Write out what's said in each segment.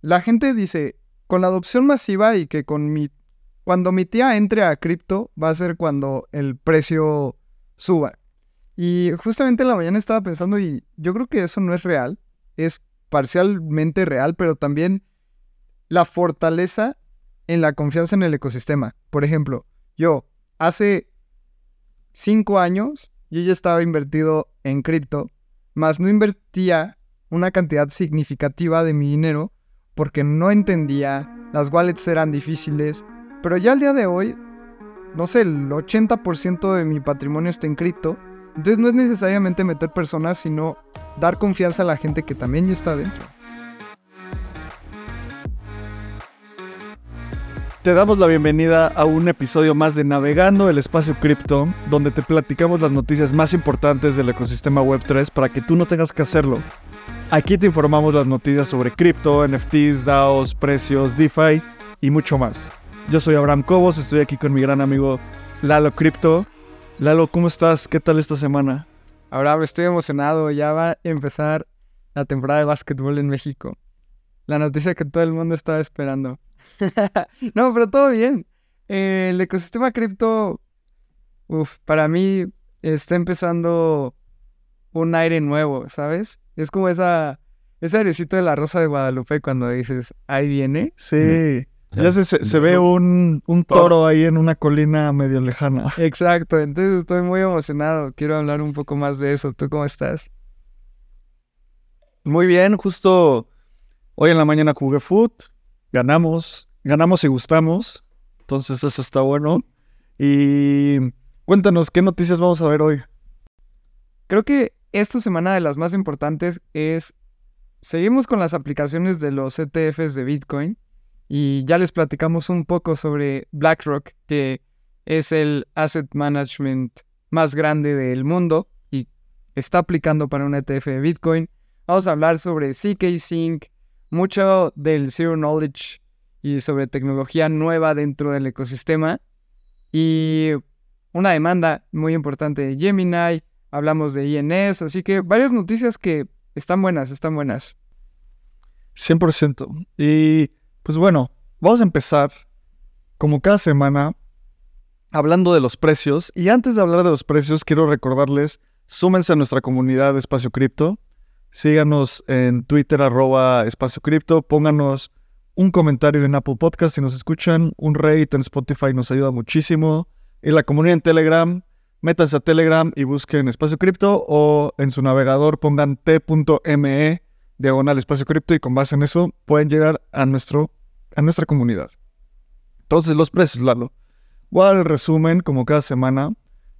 la gente dice, con la adopción masiva y que con mi... Cuando mi tía entre a cripto va a ser cuando el precio suba. Y justamente en la mañana estaba pensando y yo creo que eso no es real, es parcialmente real, pero también la fortaleza en la confianza en el ecosistema. Por ejemplo, yo hace cinco años yo ya estaba invertido en cripto, más no invertía una cantidad significativa de mi dinero porque no entendía, las wallets eran difíciles, pero ya al día de hoy, no sé, el 80% de mi patrimonio está en cripto, entonces no es necesariamente meter personas, sino dar confianza a la gente que también ya está dentro. Te damos la bienvenida a un episodio más de Navegando el Espacio Cripto, donde te platicamos las noticias más importantes del ecosistema Web3 para que tú no tengas que hacerlo. Aquí te informamos las noticias sobre cripto, NFTs, DAOs, precios, DeFi y mucho más. Yo soy Abraham Cobos, estoy aquí con mi gran amigo Lalo Crypto. Lalo, ¿cómo estás? ¿Qué tal esta semana? Abraham, estoy emocionado, ya va a empezar la temporada de básquetbol en México. La noticia que todo el mundo estaba esperando. no, pero todo bien. el ecosistema cripto, uff, para mí está empezando un aire nuevo, ¿sabes? Es como esa, ese airecito de la Rosa de Guadalupe cuando dices, ahí viene. Sí. Ya se, se, ve un, un, toro ahí en una colina medio lejana. Exacto, entonces estoy muy emocionado. Quiero hablar un poco más de eso. ¿Tú cómo estás? Muy bien, justo hoy en la mañana jugué foot, ganamos, ganamos y gustamos. Entonces eso está bueno. Y cuéntanos, ¿qué noticias vamos a ver hoy? Creo que esta semana de las más importantes es, seguimos con las aplicaciones de los ETFs de Bitcoin y ya les platicamos un poco sobre BlackRock, que es el asset management más grande del mundo y está aplicando para un ETF de Bitcoin. Vamos a hablar sobre CK Sync, mucho del Zero Knowledge y sobre tecnología nueva dentro del ecosistema. Y una demanda muy importante de Gemini, hablamos de INS, así que varias noticias que están buenas, están buenas. 100%. Y pues bueno, vamos a empezar, como cada semana, hablando de los precios. Y antes de hablar de los precios, quiero recordarles, súmense a nuestra comunidad de Espacio Cripto. Síganos en Twitter, arroba Espacio Cripto. Pónganos un comentario en Apple Podcast si nos escuchan. Un rate en Spotify nos ayuda muchísimo. En la comunidad en Telegram, métanse a Telegram y busquen Espacio Cripto o en su navegador pongan t.me diagonal Espacio Cripto y con base en eso pueden llegar a, nuestro, a nuestra comunidad. Entonces, los precios, Lalo. Voy a dar el resumen como cada semana.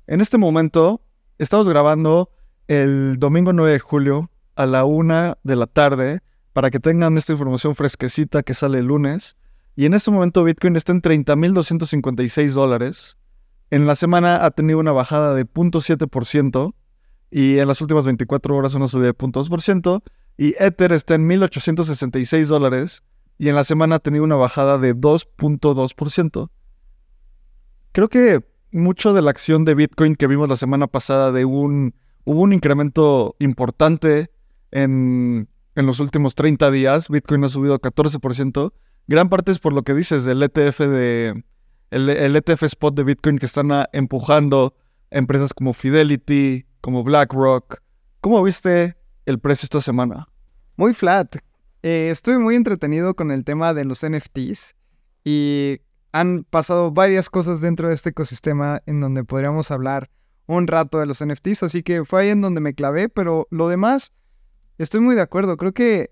En este momento, estamos grabando el domingo 9 de julio a la una de la tarde para que tengan esta información fresquecita que sale el lunes. Y en este momento Bitcoin está en 30.256 dólares. En la semana ha tenido una bajada de 0.7% y en las últimas 24 horas una subida de 0.2%. Y Ether está en 1.866 dólares y en la semana ha tenido una bajada de 2.2%. Creo que mucho de la acción de Bitcoin que vimos la semana pasada de un... Hubo un incremento importante en, en los últimos 30 días. Bitcoin ha subido 14%. Gran parte es por lo que dices del ETF de, el, ETF spot de Bitcoin que están empujando empresas como Fidelity, como BlackRock. ¿Cómo viste el precio esta semana? Muy flat. Eh, estuve muy entretenido con el tema de los NFTs y han pasado varias cosas dentro de este ecosistema en donde podríamos hablar un rato de los NFTs, así que fue ahí en donde me clavé, pero lo demás, estoy muy de acuerdo. Creo que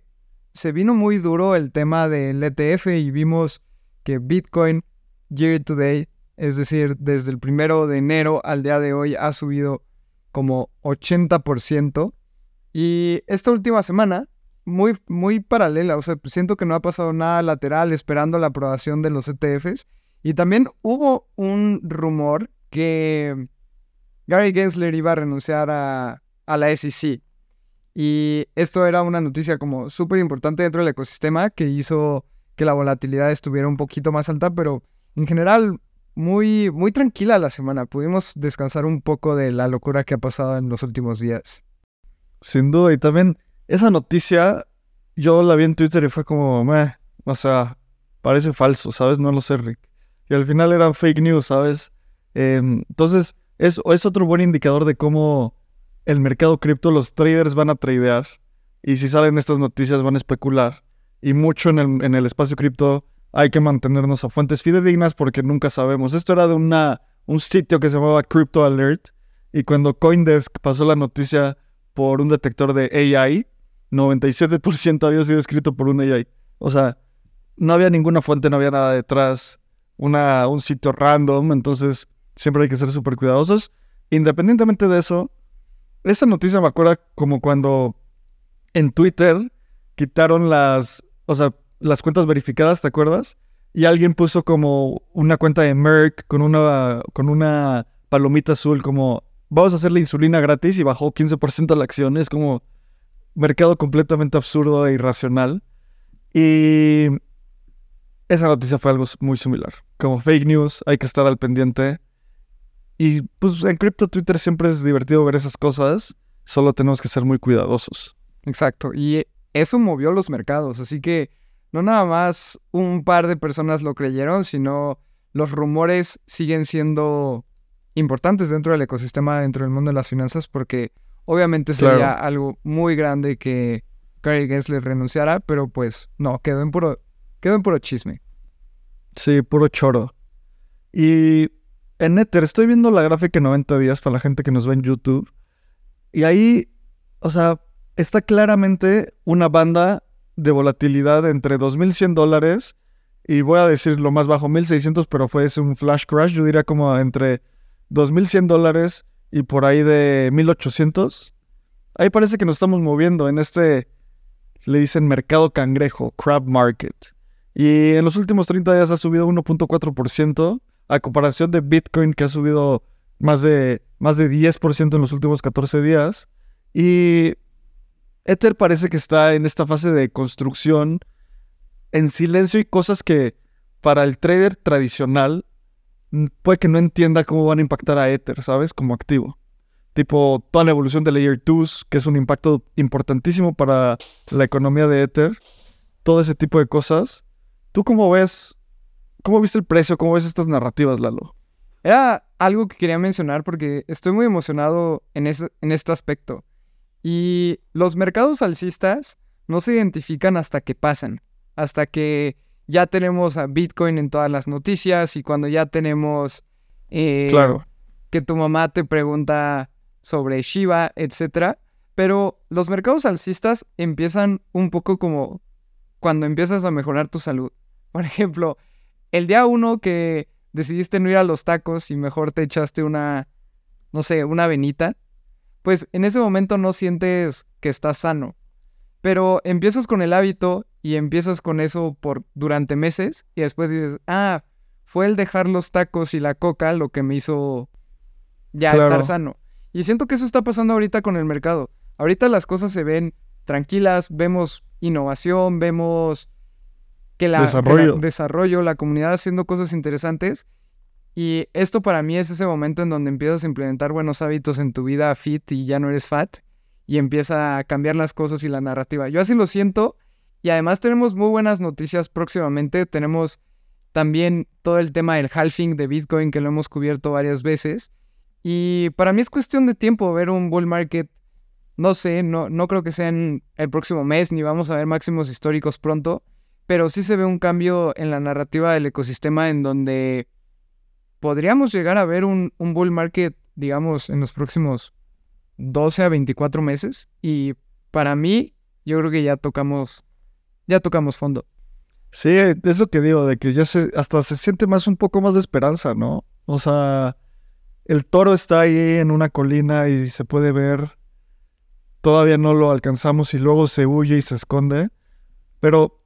se vino muy duro el tema del ETF y vimos que Bitcoin year to date, es decir, desde el primero de enero al día de hoy ha subido como 80%. Y esta última semana, muy, muy paralela, o sea, siento que no ha pasado nada lateral esperando la aprobación de los ETFs. Y también hubo un rumor que Gary Gensler iba a renunciar a, a la SEC. Y esto era una noticia como súper importante dentro del ecosistema que hizo que la volatilidad estuviera un poquito más alta, pero en general, muy, muy tranquila la semana. Pudimos descansar un poco de la locura que ha pasado en los últimos días. Sin duda, y también esa noticia yo la vi en Twitter y fue como, meh, o sea, parece falso, ¿sabes? No lo sé, Rick. Y al final eran fake news, ¿sabes? Em, entonces, es, es otro buen indicador de cómo el mercado cripto, los traders van a tradear. Y si salen estas noticias, van a especular. Y mucho en el, en el espacio cripto hay que mantenernos a fuentes fidedignas porque nunca sabemos. Esto era de una, un sitio que se llamaba Crypto Alert. Y cuando Coindesk pasó la noticia por un detector de AI, 97% había sido escrito por un AI. O sea, no había ninguna fuente, no había nada detrás, una, un sitio random, entonces siempre hay que ser súper cuidadosos. Independientemente de eso, esta noticia me acuerda como cuando en Twitter quitaron las, o sea, las cuentas verificadas, ¿te acuerdas? Y alguien puso como una cuenta de Merck con una, con una palomita azul como vamos a hacer la insulina gratis y bajó 15% la acción. Es como mercado completamente absurdo e irracional. Y esa noticia fue algo muy similar. Como fake news, hay que estar al pendiente. Y pues en Crypto Twitter siempre es divertido ver esas cosas. Solo tenemos que ser muy cuidadosos. Exacto. Y eso movió los mercados. Así que no nada más un par de personas lo creyeron, sino los rumores siguen siendo importantes dentro del ecosistema, dentro del mundo de las finanzas, porque obviamente sería algo muy grande que Gary Gensler renunciara, pero pues no, quedó en puro, quedó en puro chisme. Sí, puro choro. Y en Ether, estoy viendo la gráfica en 90 días para la gente que nos ve en YouTube. Y ahí, o sea, está claramente una banda de volatilidad entre 2.100 dólares y voy a decir lo más bajo, 1.600, pero fue ese un flash crash. Yo diría como entre 2.100 dólares y por ahí de 1.800. Ahí parece que nos estamos moviendo en este, le dicen mercado cangrejo, crab market. Y en los últimos 30 días ha subido 1.4% a comparación de Bitcoin que ha subido más de, más de 10% en los últimos 14 días. Y Ether parece que está en esta fase de construcción en silencio y cosas que para el trader tradicional puede que no entienda cómo van a impactar a Ether, ¿sabes? Como activo. Tipo, toda la evolución de Layer 2, que es un impacto importantísimo para la economía de Ether. Todo ese tipo de cosas. ¿Tú cómo ves? ¿Cómo viste el precio? ¿Cómo ves estas narrativas, Lalo? Era algo que quería mencionar porque estoy muy emocionado en, en este aspecto. Y los mercados alcistas no se identifican hasta que pasan. Hasta que ya tenemos a Bitcoin en todas las noticias y cuando ya tenemos eh, claro. que tu mamá te pregunta sobre Shiba, etc. Pero los mercados alcistas empiezan un poco como cuando empiezas a mejorar tu salud. Por ejemplo, el día uno que decidiste no ir a los tacos y mejor te echaste una, no sé, una venita, pues en ese momento no sientes que estás sano. Pero empiezas con el hábito y empiezas con eso por durante meses y después dices, ah, fue el dejar los tacos y la coca lo que me hizo ya estar sano. Y siento que eso está pasando ahorita con el mercado. Ahorita las cosas se ven tranquilas, vemos innovación, vemos que la, desarrollo. la, desarrollo, la comunidad haciendo cosas interesantes. Y esto para mí es ese momento en donde empiezas a implementar buenos hábitos en tu vida fit y ya no eres fat y empieza a cambiar las cosas y la narrativa. Yo así lo siento y además tenemos muy buenas noticias próximamente. Tenemos también todo el tema del halving de Bitcoin que lo hemos cubierto varias veces. Y para mí es cuestión de tiempo ver un bull market. No sé, no, no creo que sea en el próximo mes ni vamos a ver máximos históricos pronto, pero sí se ve un cambio en la narrativa del ecosistema en donde podríamos llegar a ver un, bull market, digamos, en los próximos 12 a 24 meses y para mí yo creo que ya tocamos ya tocamos fondo. Sí, es lo que digo, de que ya se, hasta se siente más un poco más de esperanza, ¿no? O sea, el toro está ahí en una colina y se puede ver, todavía no lo alcanzamos y luego se huye y se esconde, pero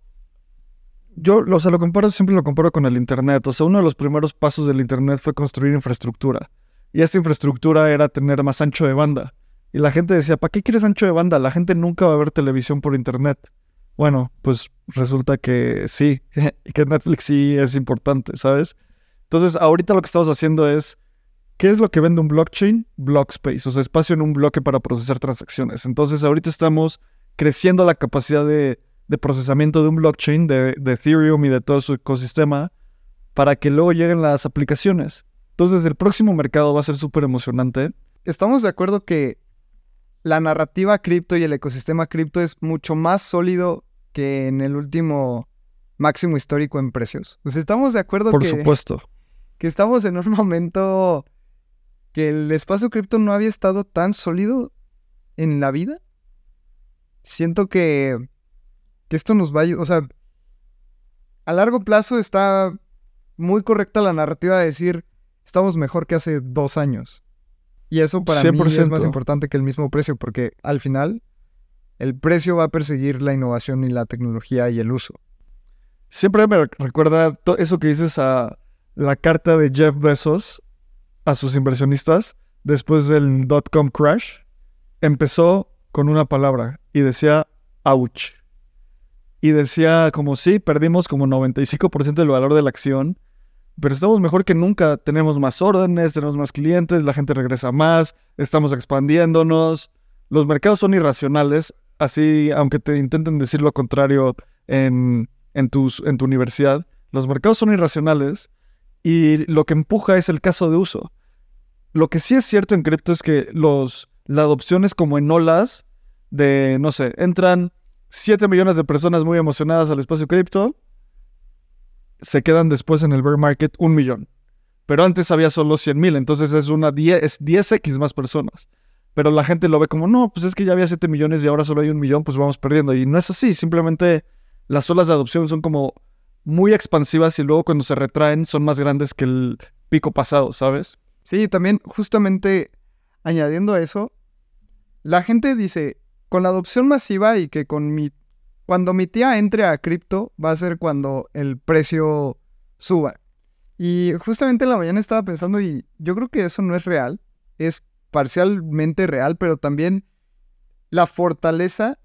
yo, o sea, lo comparo, siempre lo comparo con el Internet, o sea, uno de los primeros pasos del Internet fue construir infraestructura, y esta infraestructura era tener más ancho de banda. Y la gente decía, ¿para qué quieres ancho de banda? La gente nunca va a ver televisión por internet. Bueno, pues resulta que sí, que Netflix sí es importante, ¿sabes? Entonces, ahorita lo que estamos haciendo es, ¿qué es lo que vende un blockchain? Block space, o sea, espacio en un bloque para procesar transacciones. Entonces, ahorita estamos creciendo la capacidad de de procesamiento de un blockchain, de, de Ethereum y de todo su ecosistema, para que luego lleguen las aplicaciones. Entonces, el próximo mercado va a ser súper emocionante. Estamos de acuerdo que la narrativa cripto y el ecosistema cripto es mucho más sólido que en el último máximo histórico en precios. Pues estamos de acuerdo Por que, supuesto. que estamos en un momento que el espacio cripto no había estado tan sólido en la vida. Siento que, que esto nos va a. O sea, a largo plazo está muy correcta la narrativa de decir estamos mejor que hace dos años. Y eso para mí es más 100%. importante que el mismo precio, porque al final el precio va a perseguir la innovación y la tecnología y el uso. Siempre me recuerda eso que dices a la carta de Jeff Bezos a sus inversionistas después del dot-com crash. Empezó con una palabra y decía ouch. Y decía como sí, perdimos como 95% del valor de la acción, pero estamos mejor que nunca. Tenemos más órdenes, tenemos más clientes, la gente regresa más, estamos expandiéndonos. Los mercados son irracionales, así, aunque te intenten decir lo contrario en, en, tus- en tu universidad, los mercados son irracionales y lo que empuja es el caso de uso. Lo que sí es cierto en cripto es que los, la adopción es como en olas de, no sé, entran 7 millones de personas muy emocionadas al espacio cripto, se quedan después en el bear market un millón. Pero antes había solo 100 mil, entonces es una 10, es 10x más personas. Pero la gente lo ve como, no, pues es que ya había 7 millones y ahora solo hay un millón, pues vamos perdiendo. Y no es así, simplemente las olas de adopción son como muy expansivas y luego cuando se retraen son más grandes que el pico pasado, ¿sabes? Sí, también justamente añadiendo a eso, la gente dice, con la adopción masiva y que con mi... Cuando mi tía entre a cripto va a ser cuando el precio suba. Y justamente en la mañana estaba pensando y yo creo que eso no es real, es parcialmente real, pero también la fortaleza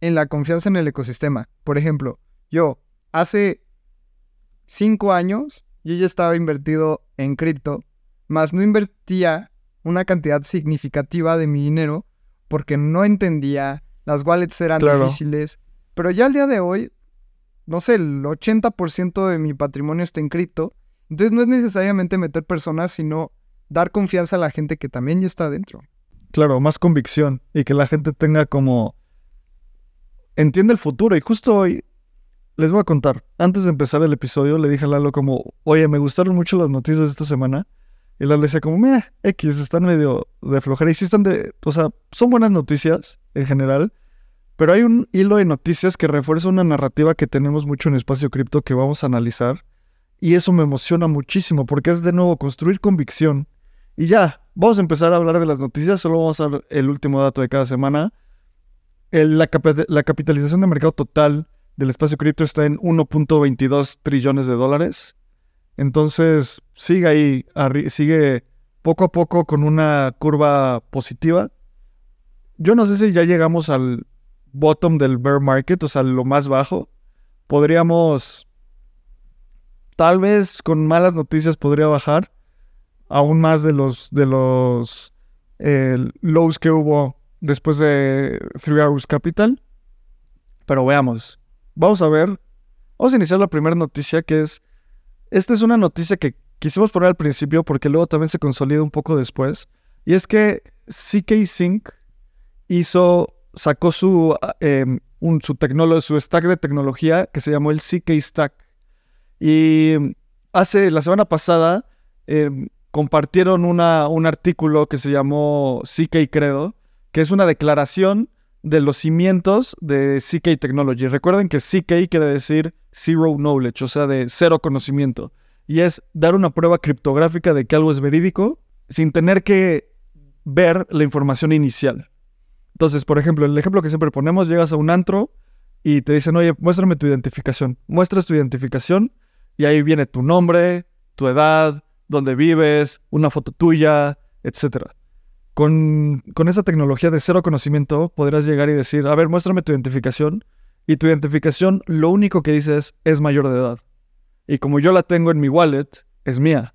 en la confianza en el ecosistema. Por ejemplo, yo hace cinco años yo ya estaba invertido en cripto, más no invertía una cantidad significativa de mi dinero porque no entendía, las wallets eran Claro. difíciles, pero ya al día de hoy, no sé, el 80% de mi patrimonio está en cripto, entonces no es necesariamente meter personas, sino dar confianza a la gente que también ya está dentro. Claro, más convicción y que la gente tenga como... Entiende el futuro. Y justo hoy les voy a contar. Antes de empezar el episodio le dije a Lalo como, oye, me gustaron mucho las noticias de esta semana. Y Lalo decía como, meh, X, están medio de flojera. Y sí están de... O sea, son buenas noticias en general. Pero hay un hilo de noticias que refuerza una narrativa que tenemos mucho en Espacio Cripto que vamos a analizar. Y eso me emociona muchísimo porque es de nuevo construir convicción. Y ya, vamos a empezar a hablar de las noticias. Solo vamos a dar el último dato de cada semana. La, la capitalización de mercado total del espacio cripto está en 1.22 trillones de dólares. Entonces, sigue ahí, sigue poco a poco con una curva positiva. Yo no sé si ya llegamos al bottom del bear market, o sea, lo más bajo. Podríamos, tal vez con malas noticias podría bajar aún más de los de los eh, lows que hubo después de Three Hours Capital. Pero veamos. Vamos a ver. Vamos a iniciar la primera noticia que es. Esta es una noticia que quisimos poner al principio porque luego también se consolida un poco después. Y es que CK Sync hizo. sacó su, ah, em, su stack de tecnología que se llamó el CK Stack. Y hace la semana pasada em, compartieron una, un artículo que se llamó CK Credo, que es una declaración de los cimientos de CK Technology. Recuerden que CK quiere decir Zero Knowledge, o sea, de cero conocimiento. Y es dar una prueba criptográfica de que algo es verídico sin tener que ver la información inicial. Entonces, por ejemplo, el ejemplo que siempre ponemos, llegas a un antro y te dicen, oye, muéstrame tu identificación. Muestras tu identificación y ahí viene tu nombre, tu edad, dónde vives, una foto tuya, etc. Con, con esa tecnología de cero conocimiento podrás llegar y decir, a ver, muéstrame tu identificación. Y tu identificación lo único que dice es, es mayor de edad. Y como yo la tengo en mi wallet, es mía.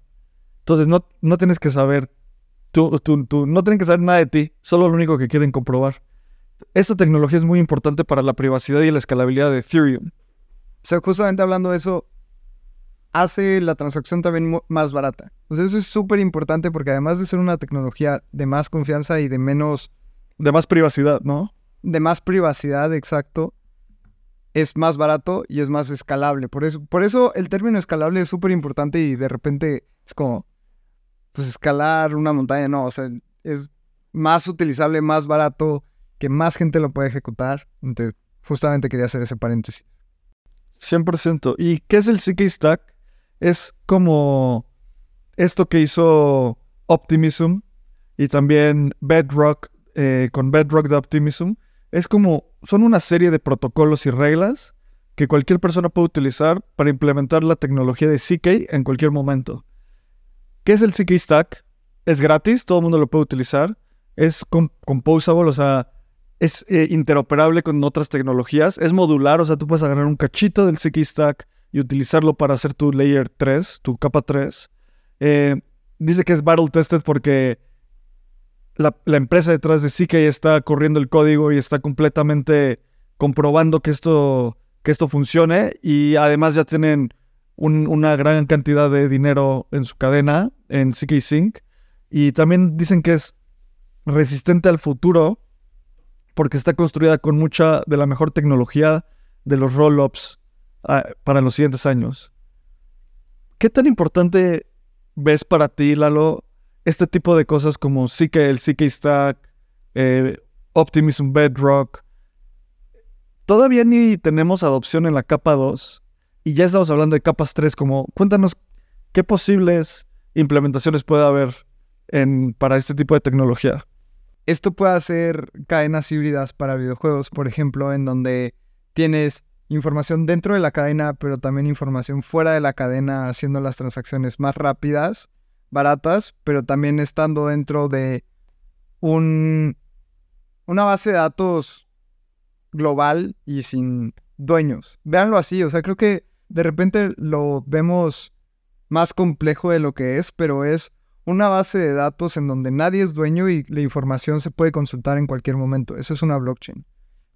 Entonces no, no tienes que saber, tú, tú- tú- no tienen que saber nada de ti, solo lo único que quieren comprobar. esta tecnología es muy importante para la privacidad y la escalabilidad de Ethereum. O sea, justamente hablando de eso, hace la transacción también más barata. Sea, eso es súper importante porque además de ser una tecnología de más confianza y de menos... De más privacidad, ¿no? De más privacidad, exacto. Es más barato y es más escalable. Por eso, por eso el término escalable es súper importante y de repente es como, pues escalar una montaña, no, o sea, es más utilizable, más barato, que más gente lo puede ejecutar. Entonces, justamente quería hacer ese paréntesis. 100%. ¿Y qué es el CK Stack? Es como esto que hizo Optimism y también Bedrock eh, con Bedrock de Optimism. Es como, son una serie de protocolos y reglas que cualquier persona puede utilizar para implementar la tecnología de CK en cualquier momento. ¿Qué es el CK Stack? Es gratis, todo el mundo lo puede utilizar. Es composable, o sea, es eh, interoperable con otras tecnologías. Es modular, o sea, tú puedes agarrar un cachito del CK Stack y utilizarlo para hacer tu layer 3, tu capa 3. Eh, dice que es battle tested porque la, empresa detrás de CK está corriendo el código y está completamente comprobando que esto, que esto funcione y además ya tienen una gran cantidad de dinero en su cadena, en CK Sync. Y también dicen que es resistente al futuro porque está construida con mucha de la mejor tecnología de los roll-ups para los siguientes años. ¿Qué tan importante ves para ti, Lalo, este tipo de cosas como CK, el CK Stack, eh, Optimism Bedrock? Todavía ni tenemos adopción en la capa 2 y ya estamos hablando de capas 3, como cuéntanos qué posibles implementaciones puede haber en, para este tipo de tecnología. Esto puede hacer cadenas híbridas para videojuegos, por ejemplo, en donde tienes información dentro de la cadena, pero también información fuera de la cadena, haciendo las transacciones más rápidas, baratas, pero también estando dentro de un, una base de datos global y sin dueños. Véanlo así, o sea, creo que de repente lo vemos más complejo de lo que es, pero es una base de datos en donde nadie es dueño y la información se puede consultar en cualquier momento. Esa es una blockchain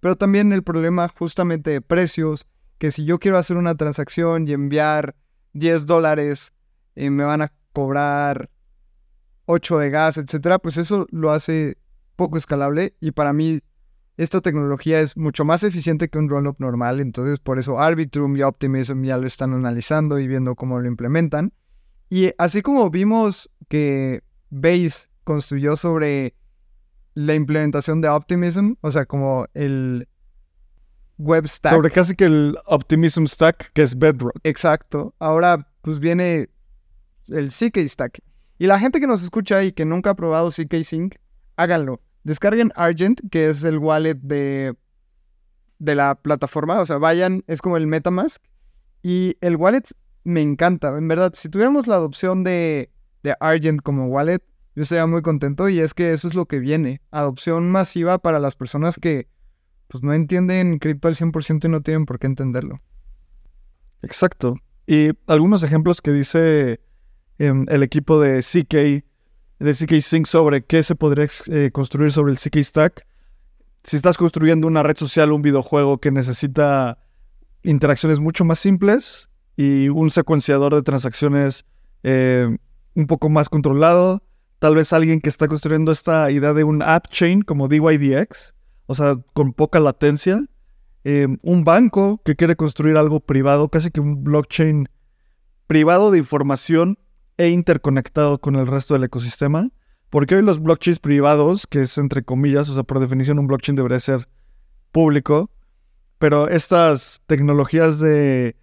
pero también el problema justamente de precios, que si yo quiero hacer una transacción y enviar 10 dólares, eh, me van a cobrar 8 de gas, etcétera, pues eso lo hace poco escalable y para mí esta tecnología es mucho más eficiente que un rollup normal, entonces por eso Arbitrum y Optimism ya lo están analizando y viendo cómo lo implementan. Y así como vimos que Base construyó sobre la implementación de Optimism, o sea, como el web stack. Sobre casi que el Optimism stack, que es Bedrock. Exacto. Ahora, pues viene el CK stack. Y la gente que nos escucha y que nunca ha probado CK Sync, háganlo. Descarguen Argent, que es el wallet de, de la plataforma. O sea, vayan, es como el Metamask. Y el wallet me encanta. En verdad, si tuviéramos la adopción de, de Argent como wallet, yo estaría muy contento y es que eso es lo que viene. Adopción masiva para las personas que pues no entienden cripto al 100% y no tienen por qué entenderlo. Exacto. Y algunos ejemplos que dice em, el equipo de CK, de CK Sync sobre qué se podría eh, construir sobre el CK Stack. Si estás construyendo una red social, un videojuego que necesita interacciones mucho más simples y un secuenciador de transacciones eh, un poco más controlado, Tal vez alguien que está construyendo esta idea de un app chain como DYDX, o sea, con poca latencia. Em, un banco que quiere construir algo privado, casi que un blockchain privado de información e interconectado con el resto del ecosistema. Porque hoy los blockchains privados, que es entre comillas, o sea, por definición un blockchain debería ser público, pero estas tecnologías de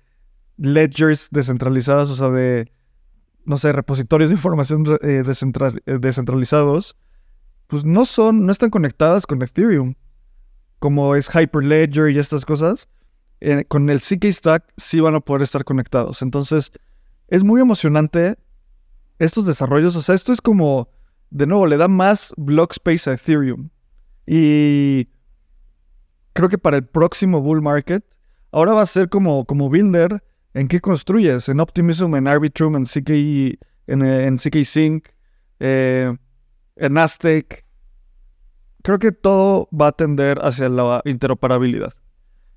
ledgers descentralizadas, o sea, de no sé, repositorios de información eh, eh, descentralizados, pues no son, no están conectadas con Ethereum, como es Hyperledger y estas cosas. Eh, con el CK Stack sí van a poder estar conectados. Entonces, es muy emocionante estos desarrollos. O sea, esto es como, de nuevo, le da más block space a Ethereum. Y creo que para el próximo bull market, ahora va a ser como, como Builder ¿En qué construyes? ¿En Optimism, en Arbitrum, en CKI, en, en CK Sync, eh, en Aztec? creo que todo va a tender hacia la interoperabilidad.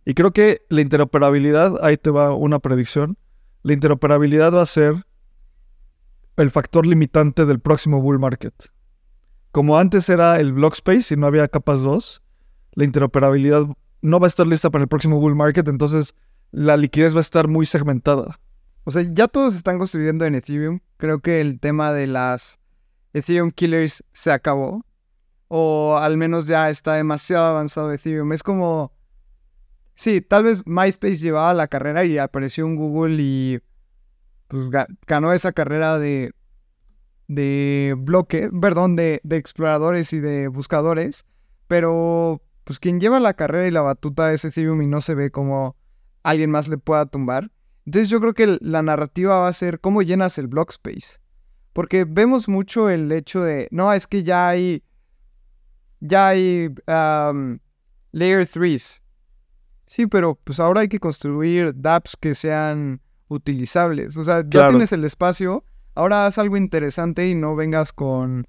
Y creo que la interoperabilidad, ahí te va una predicción, la interoperabilidad va a ser el factor limitante del próximo bull market. Como antes era el block space y no había capas 2, la interoperabilidad no va a estar lista para el próximo bull market, entonces la liquidez va a estar muy segmentada. O sea, ya todos están construyendo en Ethereum. Creo que el tema de las Ethereum Killers se acabó. O al menos ya está demasiado avanzado Ethereum. Es como... Sí, tal vez MySpace llevaba la carrera y apareció un Google y pues ganó esa carrera de, de bloque, perdón, de, de exploradores y de buscadores. Pero pues quien lleva la carrera y la batuta es Ethereum y no se ve como alguien más le pueda tumbar. Entonces yo creo que la narrativa va a ser cómo llenas el block space. Porque vemos mucho el hecho de, no, es que ya hay, ya hay layer 3s. Sí, pero pues ahora hay que construir dApps que sean utilizables. O sea, ya tienes el espacio, ahora haz algo interesante y no vengas con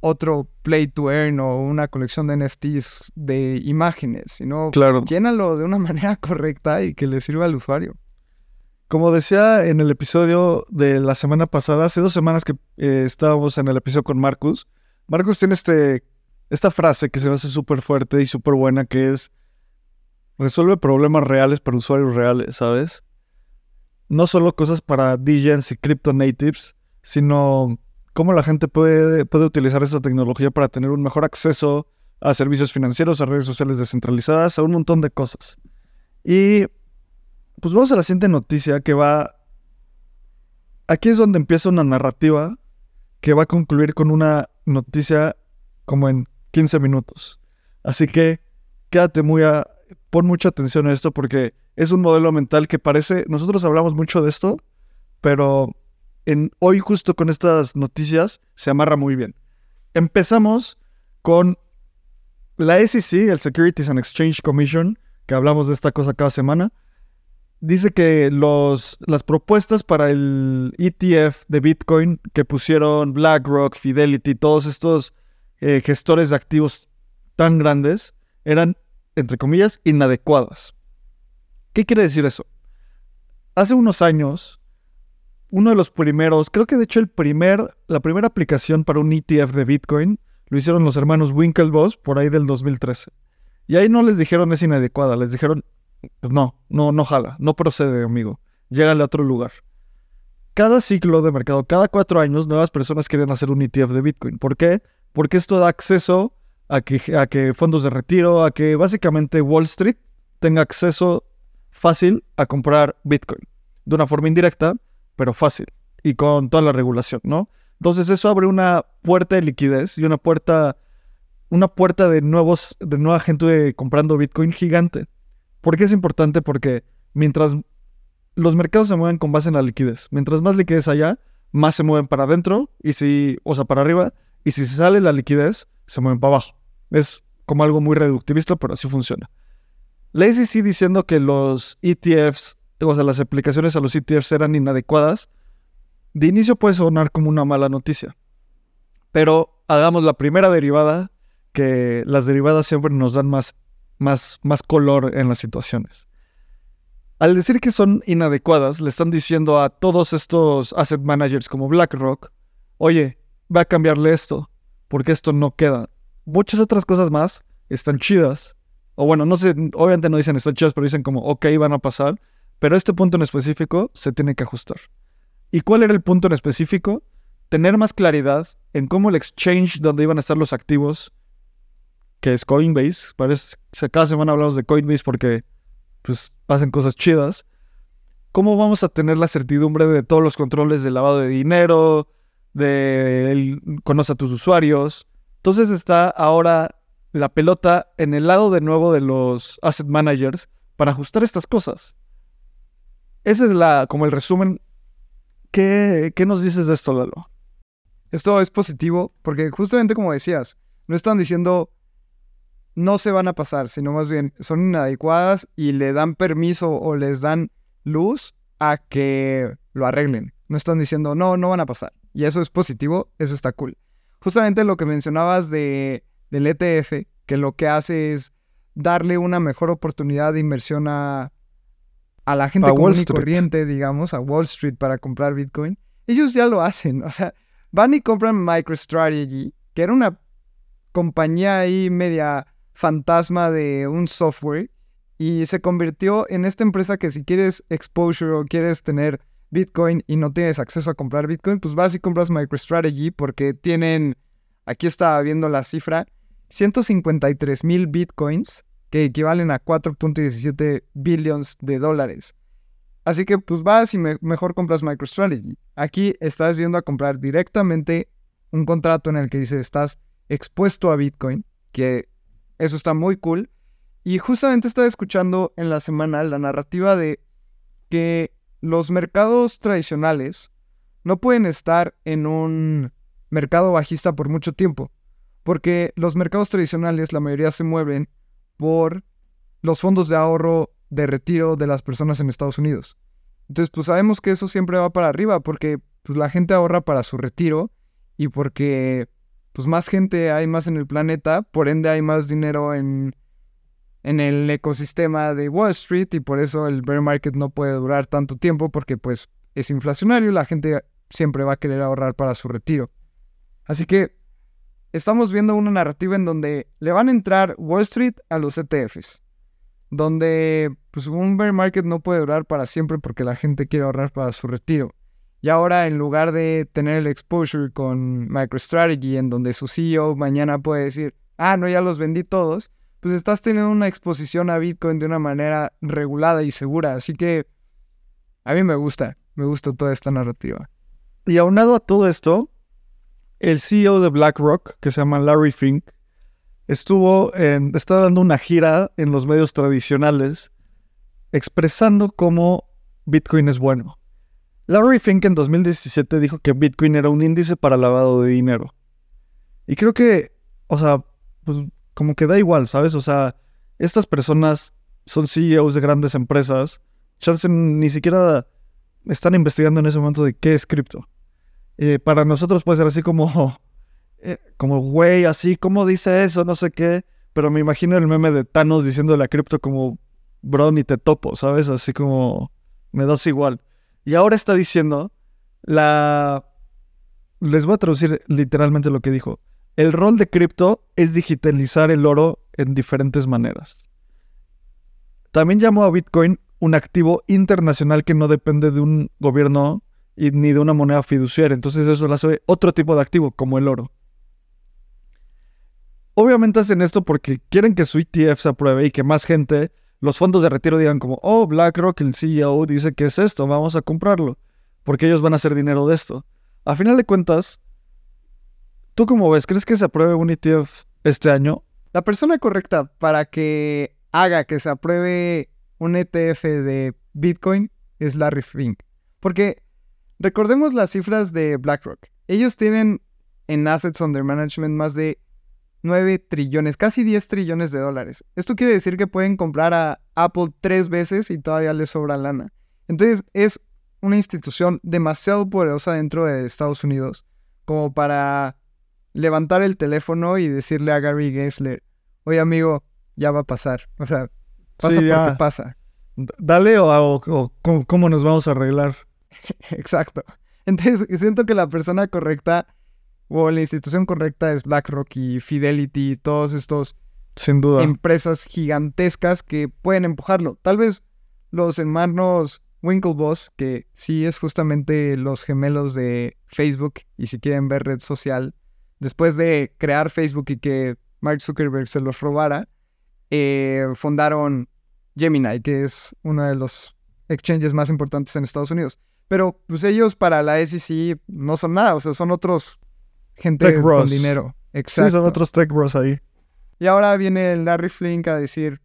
otro play to earn o una colección de NFTs de imágenes, sino claro. llénalo de una manera correcta y que le sirva al usuario. Como decía en el episodio de la semana pasada, hace dos semanas que eh, estábamos en el episodio con Marcus, Marcus tiene este, esta frase que se me hace súper fuerte y súper buena, que es, resuelve problemas reales para usuarios reales, ¿sabes? No solo cosas para DJs y crypto natives, sino cómo la gente puede, puede utilizar esta tecnología para tener un mejor acceso a servicios financieros, a redes sociales descentralizadas, a un montón de cosas. Y pues vamos a la siguiente noticia que va... Aquí es donde empieza una narrativa que va a concluir con una noticia como en 15 minutos. Así que quédate muy a... Pon mucha atención a esto porque es un modelo mental que parece... Nosotros hablamos mucho de esto, pero en, hoy justo con estas noticias se amarra muy bien. Empezamos con la SEC, el Securities and Exchange Commission, que hablamos de esta cosa cada semana, dice que los, las propuestas para el ETF de Bitcoin que pusieron BlackRock, Fidelity, todos estos eh, gestores de activos tan grandes eran, entre comillas, inadecuadas. ¿Qué quiere decir eso? Hace unos años, uno de los primeros, creo que de hecho el primer, la primera aplicación para un ETF de Bitcoin lo hicieron los hermanos Winklevoss por ahí del 2013. Y ahí no les dijeron es inadecuada, les dijeron pues no, no, no jala, no procede, amigo. Llégale a otro lugar. Cada ciclo de mercado, cada cuatro años, nuevas personas quieren hacer un ETF de Bitcoin. ¿Por qué? Porque esto da acceso a que, a que fondos de retiro, a que básicamente Wall Street tenga acceso fácil a comprar Bitcoin. De una forma indirecta, pero fácil. Y con toda la regulación, ¿no? Entonces eso abre una puerta de liquidez y una puerta, una puerta de nuevos, de nueva gente comprando Bitcoin gigante. ¿Por qué es importante? Porque mientras los mercados se mueven con base en la liquidez, mientras más liquidez haya, más se mueven para adentro y si, o sea, para arriba, y si se sale la liquidez, se mueven para abajo. Es como algo muy reductivista, pero así funciona. La SEC diciendo que los ETFs, o sea, las aplicaciones a los ETFs eran inadecuadas, de inicio puede sonar como una mala noticia. Pero hagamos la primera derivada, que las derivadas siempre nos dan más más, más color en las situaciones. Al decir que son inadecuadas, le están diciendo a todos estos asset managers como BlackRock, oye, va a cambiarle esto, porque esto no queda. Muchas otras cosas más están chidas. O bueno, no sé, obviamente no dicen están chidas, pero dicen como, ok, van a pasar. Pero este punto en específico se tiene que ajustar. ¿Y cuál era el punto en específico? Tener más claridad en cómo el exchange donde iban a estar los activos que es Coinbase. Parece, cada semana hablamos de Coinbase porque pues hacen cosas chidas. ¿Cómo vamos a tener la certidumbre de todos los controles de lavado de dinero, de conoce a tus usuarios? Entonces está ahora la pelota en el lado de nuevo de los asset managers para ajustar estas cosas. Ese es la, como el resumen. ¿Qué, ¿Qué nos dices de esto, Lalo? Esto es positivo porque justamente como decías, no están diciendo no se van a pasar, sino más bien son inadecuadas y le dan permiso o les dan luz a que lo arreglen. No están diciendo, no, no van a pasar. Y eso es positivo, eso está cool. Justamente lo que mencionabas de del ETF, que lo que hace es darle una mejor oportunidad de inversión a, a la gente común y corriente, digamos, a Wall Street para comprar Bitcoin, ellos ya lo hacen. O sea, van y compran MicroStrategy, que era una compañía ahí media fantasma de un software, y se convirtió en esta empresa que si quieres exposure o quieres tener Bitcoin y no tienes acceso a comprar Bitcoin, pues vas y compras MicroStrategy porque tienen, aquí estaba viendo la cifra, 153 mil Bitcoins que equivalen a 4.17 billones de dólares. Así que pues vas y mejor compras MicroStrategy. Aquí estás yendo a comprar directamente un contrato en el que dice estás expuesto a Bitcoin, que eso está muy cool. Y justamente estaba escuchando en la semana la narrativa de que los mercados tradicionales no pueden estar en un mercado bajista por mucho tiempo, porque los mercados tradicionales la mayoría se mueven por los fondos de ahorro de retiro de las personas en Estados Unidos. Entonces, pues sabemos que eso siempre va para arriba porque pues, la gente ahorra para su retiro y porque pues más gente hay más en el planeta, por ende hay más dinero en, en el ecosistema de Wall Street y por eso el bear market no puede durar tanto tiempo porque pues es inflacionario y la gente siempre va a querer ahorrar para su retiro. Así que estamos viendo una narrativa en donde le van a entrar Wall Street a los ETFs, donde pues un bear market no puede durar para siempre porque la gente quiere ahorrar para su retiro. Y ahora en lugar de tener el exposure con MicroStrategy en donde su CEO mañana puede decir, ah, no, ya los vendí todos, pues estás teniendo una exposición a Bitcoin de una manera regulada y segura. Así que a mí me gusta, me gusta toda esta narrativa. Y aunado a todo esto, el CEO de BlackRock, que se llama Larry Fink, estuvo en, está dando una gira en los medios tradicionales expresando cómo Bitcoin es bueno. Larry Fink en 2017 dijo que Bitcoin era un índice para lavado de dinero. Y creo que, o sea, pues como que da igual, ¿sabes? O sea, estas personas son CEOs de grandes empresas, chance ni siquiera están investigando en ese momento de qué es cripto. Eh, para nosotros puede ser así como, eh, como, güey, así, ¿cómo dice eso? No sé qué. Pero me imagino el meme de Thanos diciendo la cripto como, bro, ni te topo, ¿sabes? Así como, me das igual. Y ahora está diciendo, la... Les voy a traducir literalmente lo que dijo. El rol de cripto es digitalizar el oro en diferentes maneras. También llamó a Bitcoin un activo internacional que no depende de un gobierno ni de una moneda fiduciaria. Entonces eso lo hace otro tipo de activo, como el oro. Obviamente hacen esto porque quieren que su ETF se apruebe y que más gente, los fondos de retiro digan como, oh, BlackRock, el CEO, dice que es esto, vamos a comprarlo. Porque ellos van a hacer dinero de esto. A final de cuentas, ¿Tú cómo ves? ¿Crees que se apruebe un ETF este año? La persona correcta para que haga que se apruebe un ETF de Bitcoin es Larry Fink. Porque recordemos las cifras de BlackRock. Ellos tienen en Assets Under Management más de 9 trillones, casi 10 trillones de dólares. Esto quiere decir que pueden comprar a Apple tres veces y todavía les sobra lana. Entonces es una institución demasiado poderosa dentro de Estados Unidos como para levantar el teléfono y decirle a Gary Gensler, oye amigo, ya va a pasar. O sea, pasa porque pasa. Dale o, cómo nos vamos a arreglar. Exacto. Entonces, siento que la persona correcta o la institución correcta es BlackRock y Fidelity y todos estos Sin duda. empresas gigantescas que pueden empujarlo. Tal vez los hermanos Winklevoss, que sí es justamente los gemelos de Facebook, y si quieren ver red social, después de crear Facebook y que Mark Zuckerberg se los robara, eh, fundaron Gemini, que es uno de los exchanges más importantes en Estados Unidos. Pero pues ellos para la SEC no son nada, o sea, son otros gente con dinero. Exacto. Sí, son otros tech bros ahí. Y ahora viene Larry Flink a decir,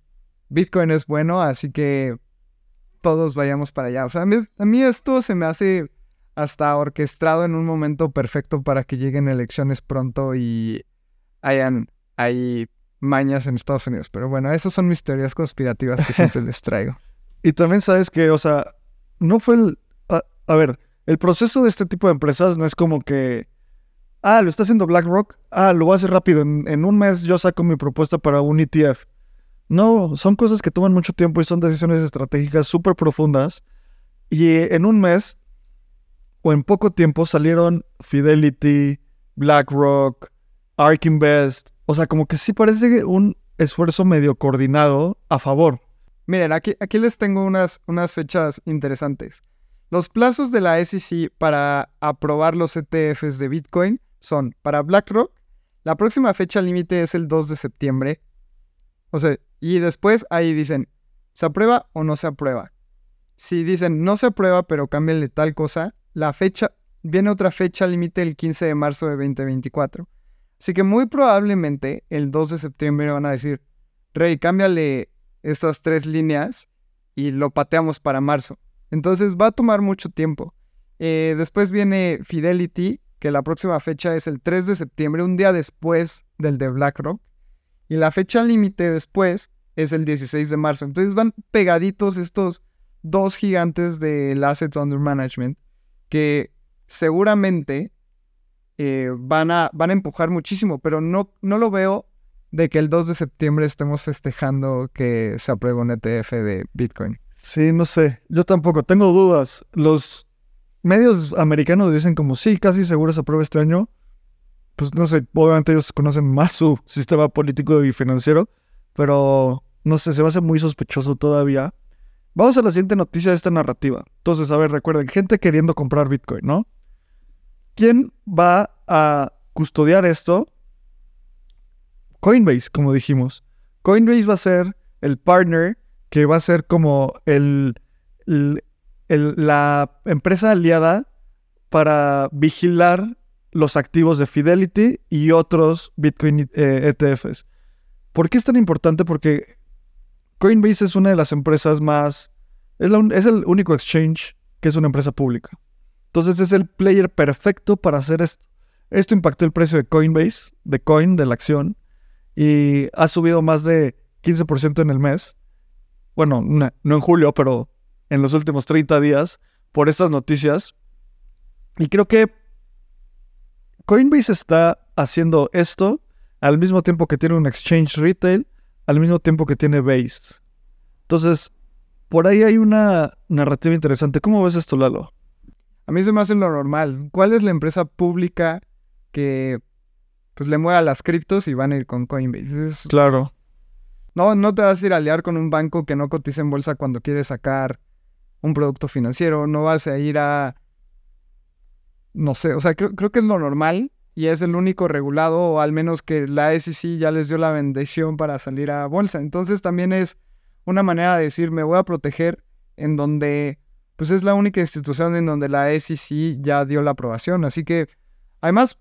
Bitcoin es bueno, así que todos vayamos para allá. O sea, a mí esto se me hace hasta orquestado en un momento perfecto para que lleguen elecciones pronto y hayan ahí mañas en Estados Unidos. Pero bueno, esas son mis teorías conspirativas que siempre les traigo. Y también sabes que, o sea, no fue el... A, ver, el proceso de este tipo de empresas no es como que Ah, lo está haciendo BlackRock. Ah, lo voy a hacer rápido. En, un mes yo saco mi propuesta para un ETF. No, son cosas que toman mucho tiempo y son decisiones estratégicas súper profundas. Y en un mes o en poco tiempo salieron Fidelity, BlackRock, ARK Invest. O sea, como que sí parece un esfuerzo medio coordinado a favor. Miren, aquí, aquí les tengo unas, unas fechas interesantes. Los plazos de la SEC para aprobar los ETFs de Bitcoin son para BlackRock, la próxima fecha límite es el 2 de septiembre. O sea, y después ahí dicen, ¿se aprueba o no se aprueba? Si dicen no se aprueba, pero cámbienle tal cosa, la fecha, viene otra fecha límite el 15 de marzo de 2024. Así que muy probablemente el 2 de septiembre van a decir, Rey, cámbiale estas tres líneas y lo pateamos para marzo. Entonces va a tomar mucho tiempo. Eh, después viene Fidelity, que la próxima fecha es el 3 de septiembre, un día después del de BlackRock. Y la fecha límite después es el 16 de marzo. Entonces van pegaditos estos dos gigantes del Assets Under Management que seguramente eh, van, a, van a empujar muchísimo, pero no, no lo veo de que el 2 de septiembre estemos festejando que se apruebe un ETF de Bitcoin. Sí, no sé. Yo tampoco. Tengo dudas. Los medios americanos dicen como sí, casi seguro se aprueba este año. Pues no sé, obviamente ellos conocen más su sistema político y financiero, pero no sé, se va a hacer muy sospechoso todavía. Vamos a la siguiente noticia de esta narrativa. Entonces, a ver, recuerden, gente queriendo comprar Bitcoin, ¿no? ¿Quién va a custodiar esto? Coinbase, como dijimos. Coinbase va a ser el partner que va a ser como el, la empresa aliada para vigilar los activos de Fidelity y otros Bitcoin ETFs. Eh, e ¿Por qué es tan importante? Porque Coinbase es una de las empresas más... Es, es el único exchange que es una empresa pública. Entonces es el player perfecto para hacer esto. Esto impactó el precio de Coinbase, de Coin, de la acción, y ha subido más de 15% en el mes. Bueno, no, en julio, pero en los últimos 30 días por estas noticias. Y creo que Coinbase está haciendo esto al mismo tiempo que tiene un exchange retail, al mismo tiempo que tiene Base. Entonces, por ahí hay una narrativa interesante. ¿Cómo ves esto, Lalo? A mí se me hace lo normal. ¿Cuál es la empresa pública que pues le mueva las criptos y van a ir con Coinbase. Claro. No, no te vas a ir a liar con un banco que no cotiza en bolsa cuando quieres sacar un producto financiero. No vas a ir a. No sé, o sea, creo, creo que es lo normal y es el único regulado, o al menos que la SEC ya les dio la bendición para salir a bolsa. Entonces también es una manera de decir, me voy a proteger en donde, pues es la única institución en donde la SEC ya dio la aprobación. Así que, además,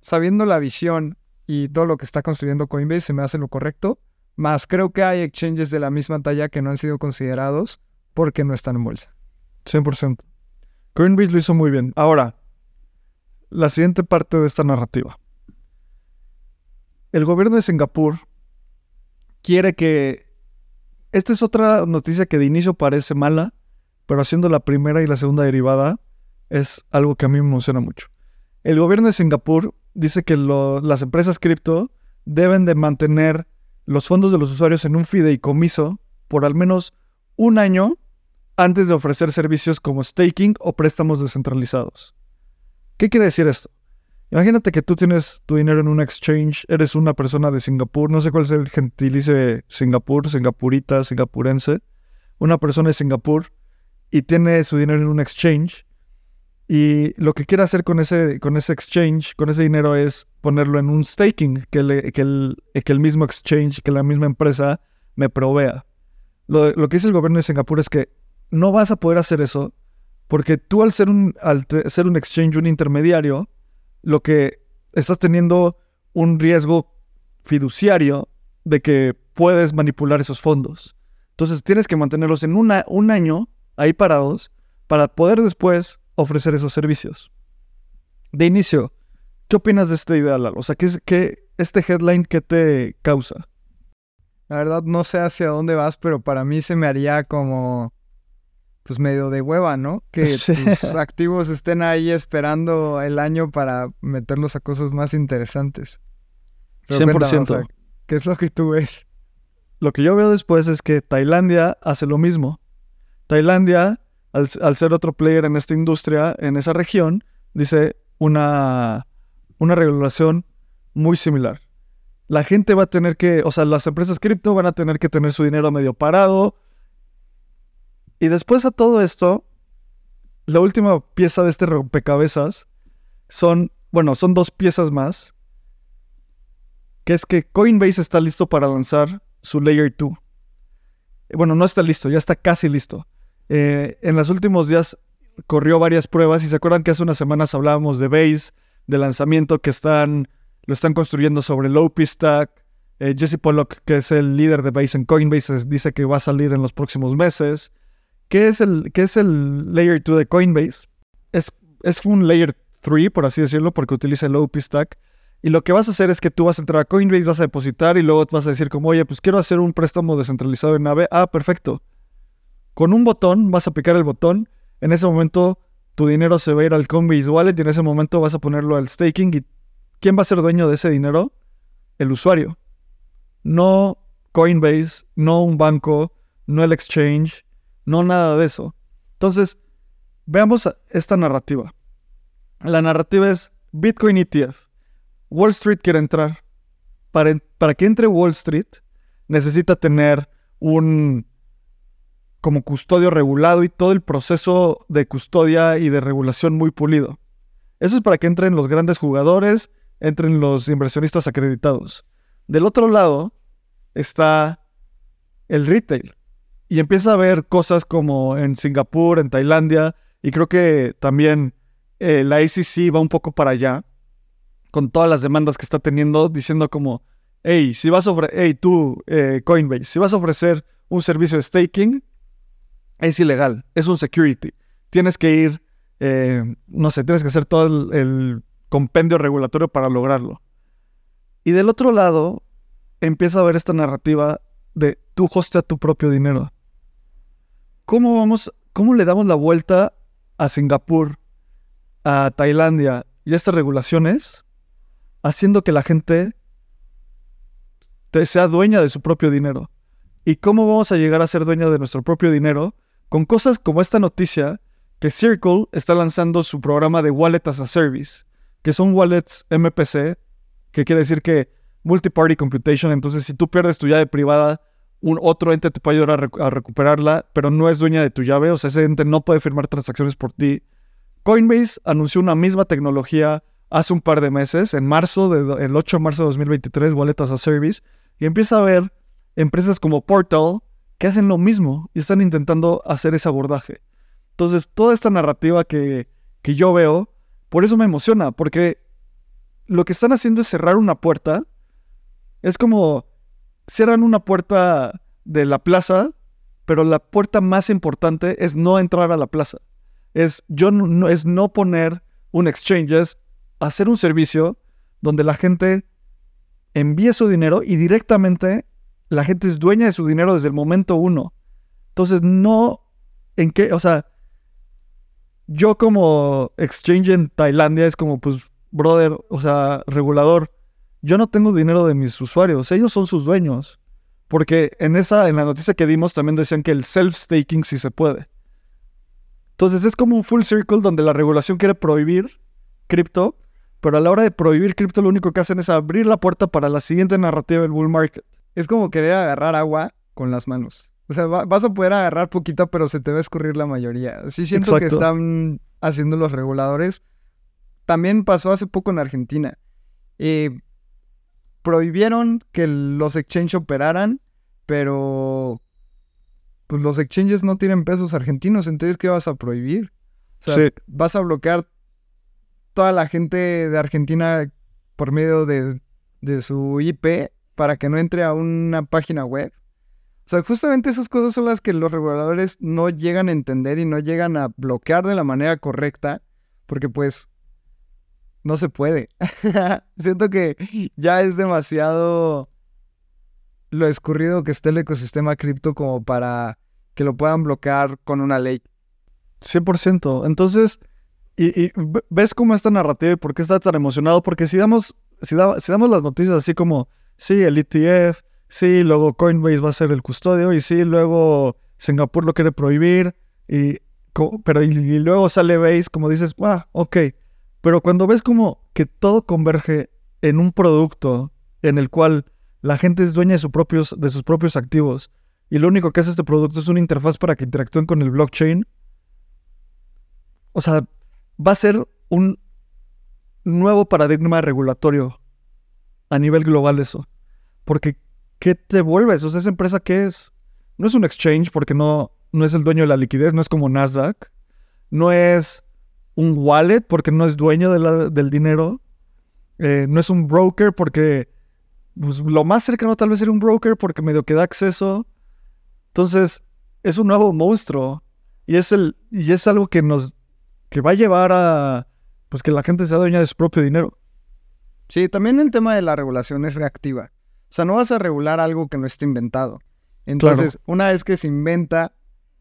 sabiendo la visión y todo lo que está construyendo Coinbase, se me hace lo correcto. Más creo que hay exchanges de la misma talla que no han sido considerados porque no están en bolsa. 100%. Coinbase lo hizo muy bien. Ahora, la siguiente parte de esta narrativa. El gobierno de Singapur quiere que... Esta es otra noticia que de inicio parece mala, pero haciendo la primera y la segunda derivada es algo que a mí me emociona mucho. El gobierno de Singapur dice que las empresas cripto deben de mantener los fondos de los usuarios en un fideicomiso por al menos un año antes de ofrecer servicios como staking o préstamos descentralizados. ¿Qué quiere decir esto? Imagínate que tú tienes tu dinero en un exchange, eres una persona de Singapur, no sé cuál es el gentilicio de Singapur, singapurita, singapurense, una persona de Singapur y tiene su dinero en un exchange y lo que quiere hacer con ese, con ese exchange, con ese dinero, es ponerlo en un staking, que, que, el, que el mismo exchange, que la misma empresa me provea. Lo, lo, que dice el gobierno de Singapur es que no vas a poder hacer eso porque tú al ser un, al ser un exchange, un intermediario, lo que estás teniendo un riesgo fiduciario de que puedes manipular esos fondos. Entonces tienes que mantenerlos en una, un año ahí parados para poder después ofrecer esos servicios. De inicio, ¿qué opinas de esta idea, Lalo? O sea, ¿qué, qué, este headline qué te causa? La verdad no sé hacia dónde vas, pero para mí se me haría como pues medio de hueva, ¿no? Que tus activos estén ahí esperando el año para meterlos a cosas más interesantes. 100%. ¿Qué es lo que tú ves? Lo que yo veo después es que Tailandia hace lo mismo. Tailandia, al, ser otro player en esta industria, en esa región, dice una, una regulación muy similar. La gente va a tener que, o sea, las empresas cripto van a tener que tener su dinero medio parado, y después a todo esto, la última pieza de este rompecabezas son, bueno, son dos piezas más, que es que Coinbase está listo para lanzar su Layer 2. Bueno, no está listo, ya está casi listo. Eh, en los últimos días corrió varias pruebas y se acuerdan que hace unas semanas hablábamos de Base, de lanzamiento que están, lo están construyendo sobre Low Stack. Eh, Jesse Pollock, que es el líder de Base en Coinbase, dice que va a salir en los próximos meses. ¿Qué es el, qué es el Layer 2 de Coinbase? Es, es un Layer 3, por así decirlo, porque utiliza el OP Stack. Y lo que vas a hacer es que tú vas a entrar a Coinbase, vas a depositar y luego vas a decir como, oye, pues quiero hacer un préstamo descentralizado en nave. Ah, perfecto. Con un botón, vas a picar el botón. En ese momento, tu dinero se va a ir al Coinbase Wallet y en ese momento vas a ponerlo al staking. ¿Y quién va a ser dueño de ese dinero? El usuario. No Coinbase, no un banco, no el exchange, no nada de eso. Entonces, veamos esta narrativa. La narrativa es Bitcoin ETF. Wall Street quiere entrar. Para, para que entre Wall Street, necesita tener un como custodio regulado y todo el proceso de custodia y de regulación muy pulido. Eso es para que entren los grandes jugadores, entren los inversionistas acreditados. Del otro lado está el retail y empieza a ver cosas como en Singapur, en Tailandia, y creo que también eh, la ACC va un poco para allá, con todas las demandas que está teniendo, diciendo como, hey, si vas a hey, tú, eh, Coinbase, si vas a ofrecer un servicio de staking, es ilegal, es un security. Tienes que ir, eh, no sé, tienes que hacer todo el, compendio regulatorio para lograrlo. Y del otro lado, empieza a ver esta narrativa de tú hostea tu propio dinero. ¿Cómo vamos, cómo le damos la vuelta a Singapur, a Tailandia y a estas regulaciones, haciendo que la gente sea dueña de su propio dinero? ¿Y cómo vamos a llegar a ser dueña de nuestro propio dinero con cosas como esta noticia que Circle está lanzando su programa de Wallet as a Service, que son wallets MPC, que quiere decir que Multi-Party Computation, entonces si tú pierdes tu llave privada, un otro ente te puede ayudar a, recuperarla, pero no es dueña de tu llave, o sea, ese ente no puede firmar transacciones por ti. Coinbase anunció una misma tecnología hace un par de meses, en marzo, de, el 8 de marzo de 2023, Wallet as a Service, y empieza a ver empresas como Portal hacen lo mismo y están intentando hacer ese abordaje. Entonces, toda esta narrativa que, que yo veo, por eso me emociona, porque lo que están haciendo es cerrar una puerta. Es como cierran una puerta de la plaza, pero la puerta más importante es no entrar a la plaza. Es, yo no, es no poner un exchange, es hacer un servicio donde la gente envíe su dinero y directamente la gente es dueña de su dinero desde el momento uno. Entonces, no en qué, o sea, yo como exchange en Tailandia es como, pues, brother, o sea, regulador, yo no tengo dinero de mis usuarios, ellos son sus dueños. Porque en esa, en la noticia que dimos también decían que el self-staking sí se puede. Entonces es como un full circle donde la regulación quiere prohibir cripto, pero a la hora de prohibir cripto lo único que hacen es abrir la puerta para la siguiente narrativa del bull market. Es como querer agarrar agua con las manos. O sea, vas a poder agarrar poquito, pero se te va a escurrir la mayoría. Sí siento que están haciendo los reguladores. También pasó hace poco en Argentina. Eh, prohibieron que los exchanges operaran, pero pues los exchanges no tienen pesos argentinos, entonces ¿qué vas a prohibir? O sea, vas a bloquear toda la gente de Argentina por medio de, de su IP para que no entre a una página web. O sea, justamente esas cosas son las que los reguladores no llegan a entender y no llegan a bloquear de la manera correcta, porque pues no se puede. Siento que ya es demasiado lo escurrido que esté el ecosistema cripto como para que lo puedan bloquear con una ley. 100%. Entonces, y, ves cómo esta narrativa y por qué está tan emocionado, porque si damos, si, si damos las noticias así como, sí, el ETF, sí, luego Coinbase va a ser el custodio, y sí, luego Singapur lo quiere prohibir, y, pero y, luego sale Base, como dices, ah, ok. Pero cuando ves como que todo converge en un producto en el cual la gente es dueña de, sus propios, de sus propios activos, y lo único que hace este producto es una interfaz para que interactúen con el blockchain, o sea, va a ser un nuevo paradigma regulatorio a nivel global eso. Porque, ¿qué te vuelves? O sea, esa empresa qué es? No es un exchange porque no, no es el dueño de la liquidez, no es como Nasdaq. No es un wallet porque no es dueño del dinero. Eh, no es un broker porque pues, lo más cercano tal vez ser un broker porque medio que da acceso. Entonces, es un nuevo monstruo. Y es, el, y es algo que nos que va a llevar a pues que la gente sea dueña de su propio dinero. Sí, también el tema de la regulación es reactiva. O sea, no vas a regular algo que no esté inventado. Entonces, una vez que se inventa,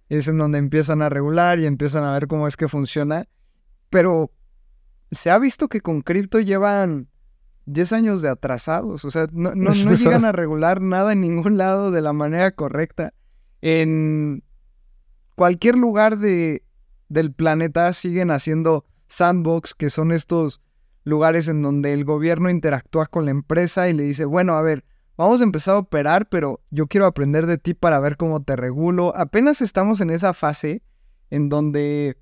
es en donde empiezan a regular y empiezan a ver cómo es que funciona. Pero se ha visto que con cripto llevan 10 años de atrasados. O sea, no, no, no llegan a regular nada en ningún lado de la manera correcta. En cualquier lugar de, del planeta siguen haciendo sandbox, que son estos lugares en donde el gobierno interactúa con la empresa y le dice, bueno, a ver, vamos a empezar a operar, pero yo quiero aprender de ti para ver cómo te regulo. Apenas estamos en esa fase en donde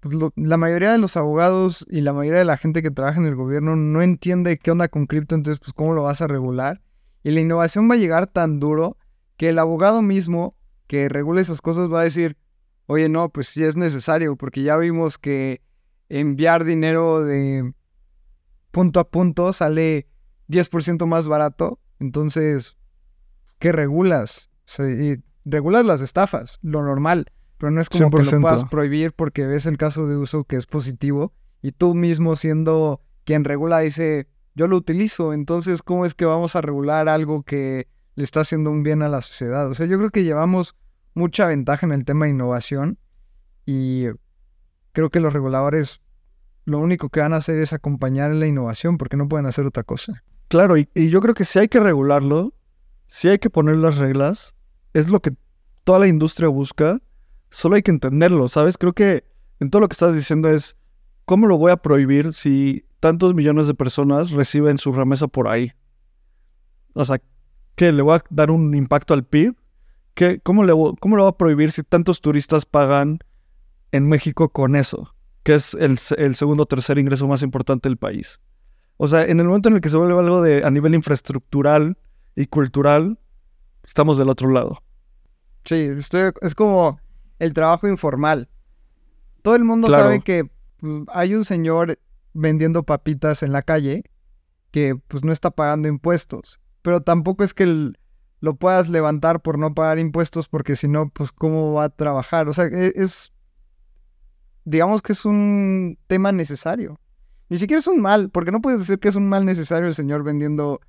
pues, la mayoría de los abogados y la mayoría de la gente que trabaja en el gobierno no entiende qué onda con cripto, entonces pues cómo lo vas a regular. Y la innovación va a llegar tan duro que el abogado mismo que regule esas cosas va a decir, oye, no, pues sí es necesario, porque ya vimos que enviar dinero de punto a punto sale 10% más barato, entonces, ¿qué regulas? O regulas las estafas, lo normal, pero no es como que lo puedas prohibir porque ves el caso de uso que es positivo y tú mismo siendo quien regula dice, yo lo utilizo, entonces, ¿cómo es que vamos a regular algo que le está haciendo un bien a la sociedad? O sea, yo creo que llevamos mucha ventaja en el tema de innovación y creo que los reguladores lo único que van a hacer es acompañar la innovación porque no pueden hacer otra cosa. Claro, y, yo creo que si hay que regularlo, si hay que poner las reglas, es lo que toda la industria busca, solo hay que entenderlo, ¿sabes? Creo que en todo lo que estás diciendo es, ¿cómo lo voy a prohibir si tantos millones de personas reciben su remesa por ahí? O sea, ¿qué? ¿Le voy a dar un impacto al PIB? ¿Cómo lo va a prohibir si tantos turistas pagan en México con eso? Que es el, segundo o tercer ingreso más importante del país. O sea, en el momento en el que se vuelve algo de a nivel infraestructural y cultural, estamos del otro lado. Sí, estoy, es como el trabajo informal. Todo el mundo sabe que pues, hay un señor vendiendo papitas en la calle que pues no está pagando impuestos. Pero tampoco es que el, lo puedas levantar por no pagar impuestos, porque si no, pues cómo va a trabajar. O sea, e, es, digamos que es un tema necesario. Ni siquiera es un mal, porque no puedes decir que es un mal necesario el señor vendiendo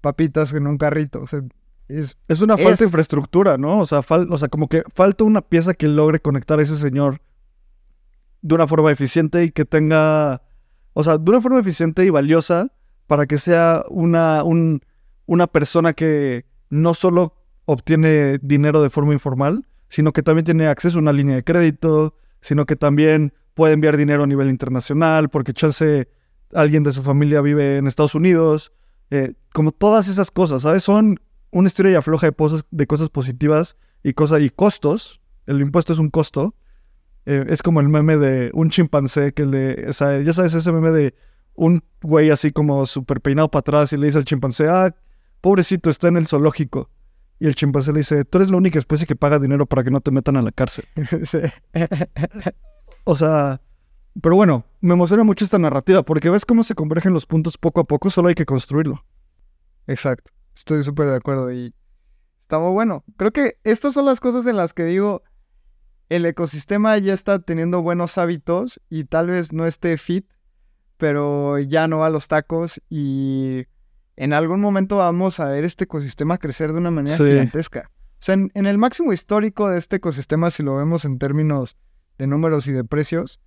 papitas en un carrito. O sea, es, es una falta de infraestructura, ¿no? O sea, o sea, como que falta una pieza que logre conectar a ese señor de una forma eficiente y que tenga, o sea, de una forma eficiente y valiosa para que sea una, un, una persona que, no solo obtiene dinero de forma informal, sino que también tiene acceso a una línea de crédito, sino que también puede enviar dinero a nivel internacional, porque chance alguien de su familia vive en Estados Unidos, eh, como todas esas cosas, ¿sabes? Son una historia afloja de, de cosas positivas y, cosas, y costos. El impuesto es un costo. Eh, es como el meme de un chimpancé que le... Ya sabes, ese meme de un güey así como súper peinado para atrás y le dice al chimpancé, ah, pobrecito, está en el zoológico. Y el chimpancé le dice, tú eres la única especie que paga dinero para que no te metan a la cárcel. o sea, pero bueno, me emociona mucho esta narrativa porque ves cómo se convergen los puntos poco a poco, solo hay que construirlo. Exacto, estoy súper de acuerdo y está muy bueno. Creo que estas son las cosas en las que digo, el ecosistema ya está teniendo buenos hábitos y tal vez no esté fit, pero ya no va a los tacos y en algún momento vamos a ver este ecosistema crecer de una manera gigantesca. O sea, en, el máximo histórico de este ecosistema, si lo vemos en términos de números y de precios,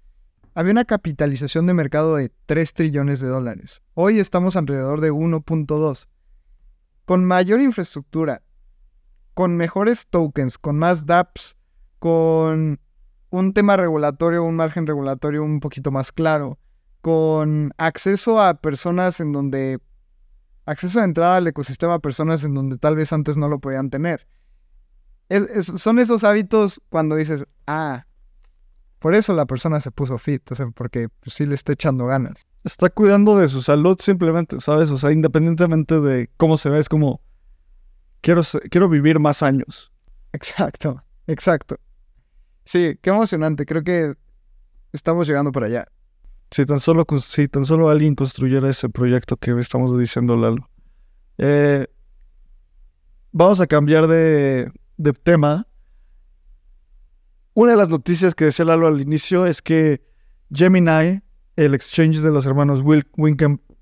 había una capitalización de mercado de 3 trillones de dólares. Hoy estamos alrededor de 1.2. Con mayor infraestructura, con mejores tokens, con más dApps, con un tema regulatorio, un margen regulatorio un poquito más claro, con acceso a personas en donde, acceso a entrada al ecosistema a personas en donde tal vez antes no lo podían tener. son esos hábitos cuando dices, ah, por eso la persona se puso fit, o sea, porque pues, sí le está echando ganas. Está cuidando de su salud simplemente, ¿sabes? O sea, independientemente de cómo se ve, es como, quiero, quiero vivir más años. Exacto, exacto. Sí, qué emocionante. Creo que estamos llegando para allá. Si tan solo, si tan solo alguien construyera ese proyecto que estamos diciendo, Lalo. Eh, vamos a cambiar de, tema. Una de las noticias que decía Lalo al inicio es que Gemini, el exchange de los hermanos Wil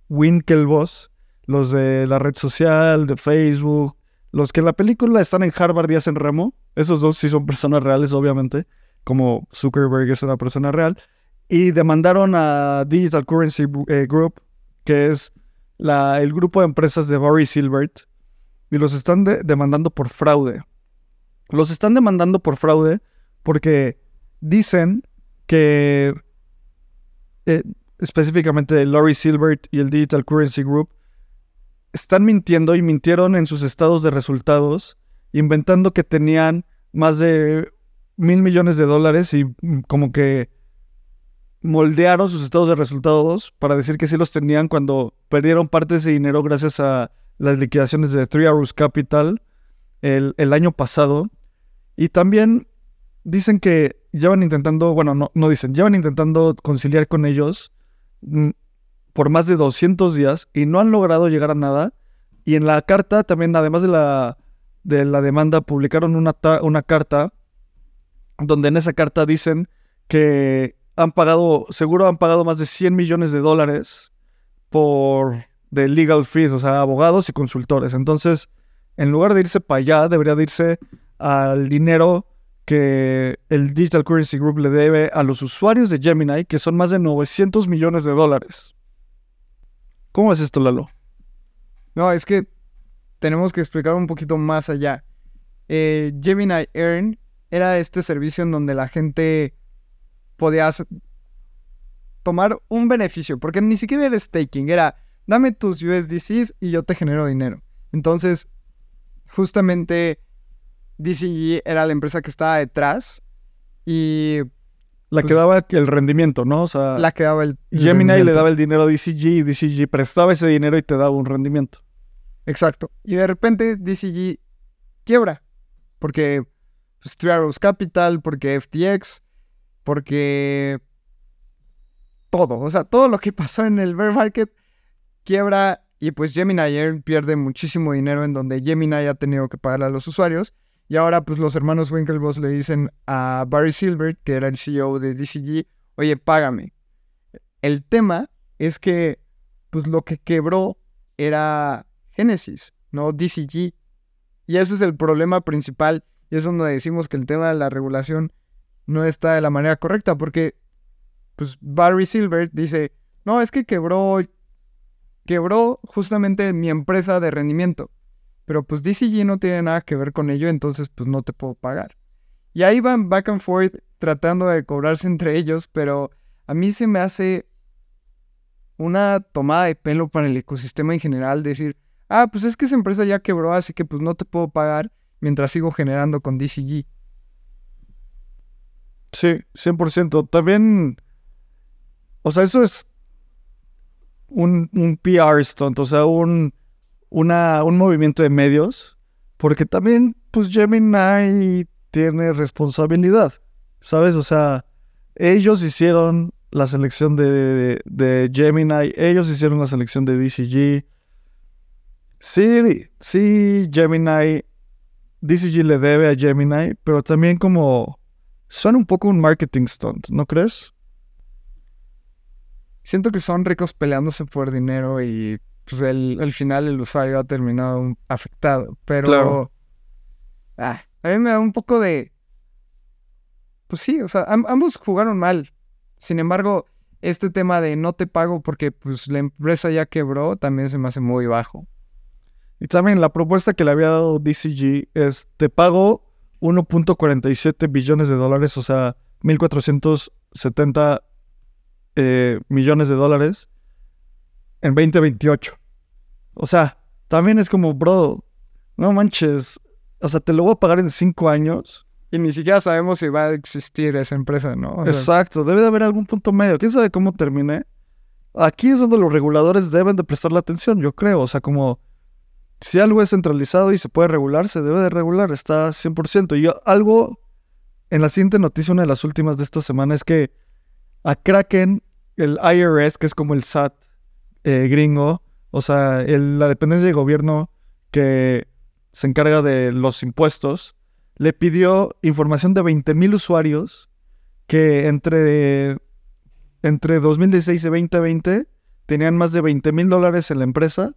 Winklevoss, los de la red social, de Facebook, los que en la película están en Harvard y hacen remo, esos dos sí son personas reales, obviamente, como Zuckerberg es una persona real, y demandaron a Digital Currency eh, Group, que es la, el grupo de empresas de Barry Silbert, y los están demandando por fraude. Los están demandando por fraude porque dicen que eh, específicamente Laurie Silbert y el Digital Currency Group están mintiendo y mintieron en sus estados de resultados, inventando que tenían más de mil millones de dólares y mm, como que moldearon sus estados de resultados para decir que sí los tenían cuando perdieron parte de ese dinero gracias a las liquidaciones de Three Arrows Capital el, el año pasado. Y también dicen que llevan intentando, bueno, no, no dicen, llevan intentando conciliar con ellos mm, por más de 200 días y no han logrado llegar a nada. Y en la carta también, además de la, de la demanda, publicaron una, una carta donde en esa carta dicen que han pagado, seguro han pagado más de 100 millones de dólares por de legal fees, o sea, abogados y consultores. Entonces, en lugar de irse para allá, debería de irse al dinero que el Digital Currency Group le debe a los usuarios de Gemini, que son más de 900 millones de dólares. ¿Cómo es esto, Lalo? No, es que tenemos que explicar un poquito más allá. Eh, Gemini Earn era este servicio en donde la gente podía tomar un beneficio, porque ni siquiera era staking, era dame tus USDCs y yo te genero dinero. Entonces, justamente DCG era la empresa que estaba detrás y la que pues, daba el rendimiento, ¿no? O sea, la que daba el. Gemini le daba el dinero a DCG y DCG prestaba ese dinero y te daba un rendimiento. Exacto. Y de repente DCG quiebra. Porque pues, Three Arrows Capital, porque FTX, porque todo. O sea, todo lo que pasó en el bear market quiebra y pues Gemini Air pierde muchísimo dinero en donde Gemini ha tenido que pagarle a los usuarios. Y ahora, pues los hermanos Winklevoss le dicen a Barry Silbert, que era el CEO de DCG, oye, págame. El tema es que, pues lo que quebró era Genesis, no DCG. Y ese es el problema principal. Y es donde decimos que el tema de la regulación no está de la manera correcta, porque, pues Barry Silbert dice, no, es que quebró, quebró justamente mi empresa de rendimiento. Pero pues DCG no tiene nada que ver con ello, entonces pues no te puedo pagar. Y ahí van back and forth tratando de cobrarse entre ellos, pero a mí se me hace una tomada de pelo para el ecosistema en general, decir, ah, pues es que esa empresa ya quebró, así que pues no te puedo pagar mientras sigo generando con DCG. Sí, 100%. También, o sea, eso es un, un PR stunt, o sea, un una, un movimiento de medios, porque también, pues Gemini tiene responsabilidad, ¿sabes? O sea, ellos hicieron la selección de, de, Gemini, ellos hicieron la selección de DCG. Sí, sí, Gemini, DCG le debe a Gemini, pero también como suena un poco un marketing stunt, ¿no crees? Siento que son ricos peleándose por dinero y pues el, al final el usuario ha terminado afectado. Pero ah, a mí me da un poco de... pues sí, o sea, ambos jugaron mal. Sin embargo, este tema de no te pago porque pues la empresa ya quebró también se me hace muy bajo. Y también la propuesta que le había dado DCG es te pago 1.47 billones de dólares, o sea, 1.470 eh, millones de dólares en 2028. O sea, también es como, bro, no manches, o sea, te lo voy a pagar en cinco años. Y ni siquiera sabemos si va a existir esa empresa, ¿no? Exacto, debe de haber algún punto medio. ¿Quién sabe cómo termine? Aquí es donde los reguladores deben de prestar la atención, yo creo. O sea, como si algo es centralizado y se puede regular, se debe de regular, está 100%. Y algo en la siguiente noticia, una de las últimas de esta semana, es que a Kraken, el IRS, que es como el SAT eh, gringo, o sea, la dependencia de gobierno que se encarga de los impuestos, le pidió información de 20.000 usuarios que entre, entre 2016 y 2020 tenían más de 20 mil dólares en la empresa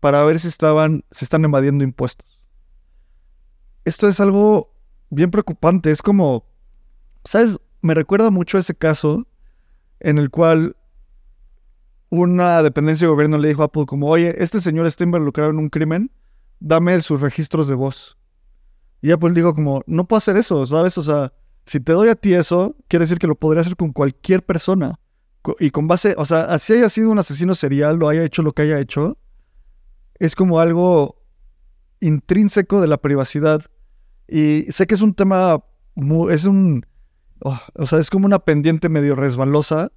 para ver si estaban, se están evadiendo impuestos. Esto es algo bien preocupante. Es como, ¿sabes? Me recuerda mucho a ese caso en el cual una dependencia de gobierno le dijo a Apple como, oye, este señor está involucrado en un crimen, dame sus registros de voz. Y Apple dijo como, no puedo hacer eso, ¿sabes? O sea, si te doy a ti eso, quiere decir que lo podría hacer con cualquier persona. Y con base, o sea, así haya sido un asesino serial, lo haya hecho lo que haya hecho, es como algo intrínseco de la privacidad. Y sé que es un tema, es un, oh, o sea, es como una pendiente medio resbalosa,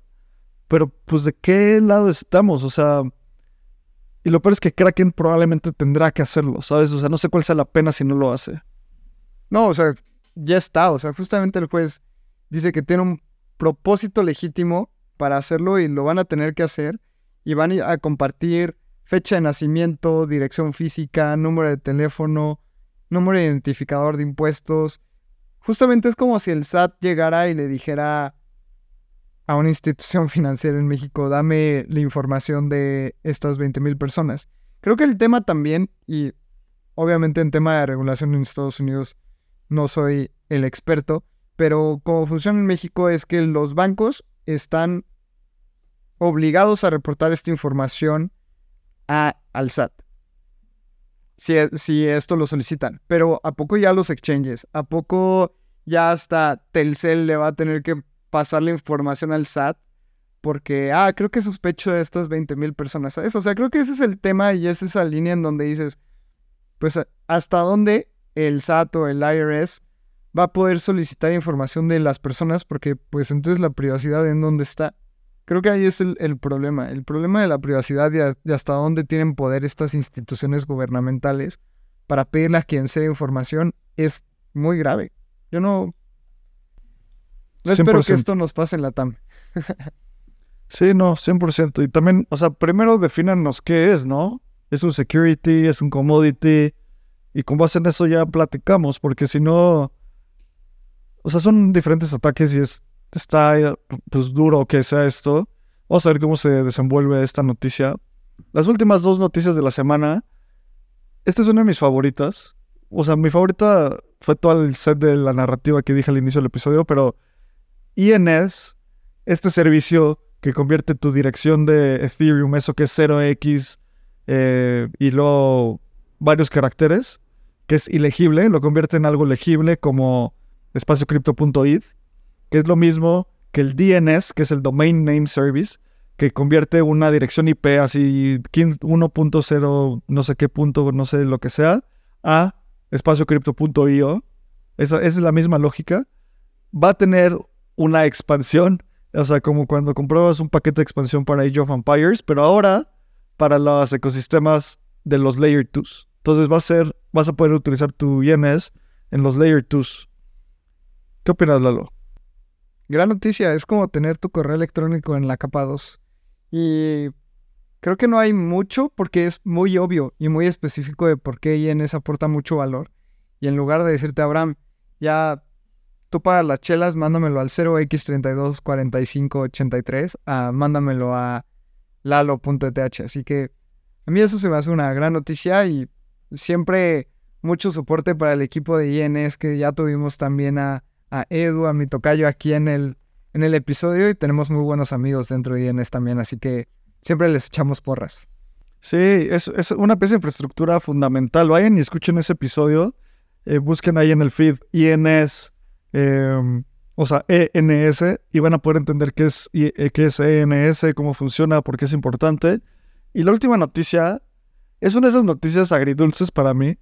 pero pues de qué lado estamos, o sea, y lo peor es que Kraken probablemente tendrá que hacerlo, ¿sabes? O sea, no sé cuál sea la pena si no lo hace. No, o sea, ya está. O sea, justamente el juez dice que tiene un propósito legítimo para hacerlo y lo van a tener que hacer. Y van a compartir fecha de nacimiento, dirección física, número de teléfono, número de identificador de impuestos. Justamente es como si el SAT llegara y le dijera a una institución financiera en México, dame la información de estas 20 mil personas. Creo que el tema también, y obviamente en tema de regulación en Estados Unidos no soy el experto, pero como funciona en México es que los bancos están obligados a reportar esta información al SAT. Si, si esto lo solicitan. Pero ¿a poco ya los exchanges? ¿A poco ya hasta Telcel le va a tener que pasar la información al SAT? Porque, ah, creo que sospecho de estas 20 mil personas. ¿sabes? O sea, creo que ese es el tema y es esa línea en donde dices, pues, ¿hasta dónde el SAT o el IRS va a poder solicitar información de las personas porque pues entonces la privacidad en dónde está. Creo que ahí es el, problema, el problema de la privacidad y, hasta dónde tienen poder estas instituciones gubernamentales para pedirle a quien sea información es muy grave. Yo no... No espero que esto nos pase en la TAM. sí, no, 100%. Y también, o sea, primero defínanos qué es, ¿no? Es un security, es un commodity, y con base en eso ya platicamos, porque si no, o sea, son diferentes ataques y es, está pues duro que sea esto. Vamos a ver cómo se desenvuelve esta noticia. Las últimas dos noticias de la semana, esta es una de mis favoritas. O sea, mi favorita fue todo el set de la narrativa que dije al inicio del episodio, pero INS, este servicio que convierte tu dirección de Ethereum, eso que es 0x, eh, y luego varios caracteres, que es ilegible, lo convierte en algo legible como espaciocrypto.id, que es lo mismo que el DNS, que es el Domain Name Service, que convierte una dirección IP así 1.0 no sé qué punto, no sé lo que sea, a espaciocrypto.io. Esa, es la misma lógica. Va a tener una expansión, o sea, como cuando comprabas un paquete de expansión para Age of Empires, pero ahora para los ecosistemas de los Layer 2. Entonces va a ser, vas a poder utilizar tu INS en los Layer 2. ¿Qué opinas, Lalo? Gran noticia, es como tener tu correo electrónico en la capa 2. Y creo que no hay mucho porque es muy obvio y muy específico de por qué INS aporta mucho valor. Y en lugar de decirte, Abraham, ya tú pagas las chelas, mándamelo al 0x324583, a mándamelo a lalo.eth. Así que a mí eso se me hace una gran noticia y siempre mucho soporte para el equipo de INS que ya tuvimos también a a Edu, a mi tocayo aquí en el, en el episodio y tenemos muy buenos amigos dentro de INS también, así que siempre les echamos porras. Sí, es, es una pieza de infraestructura fundamental. Vayan y escuchen ese episodio. Eh, busquen ahí en el feed INS, em, o sea, ENS, y van a poder entender qué es, eh, qué es ENS, cómo funciona, por qué es importante. Y la última noticia es una de esas noticias agridulces para mí.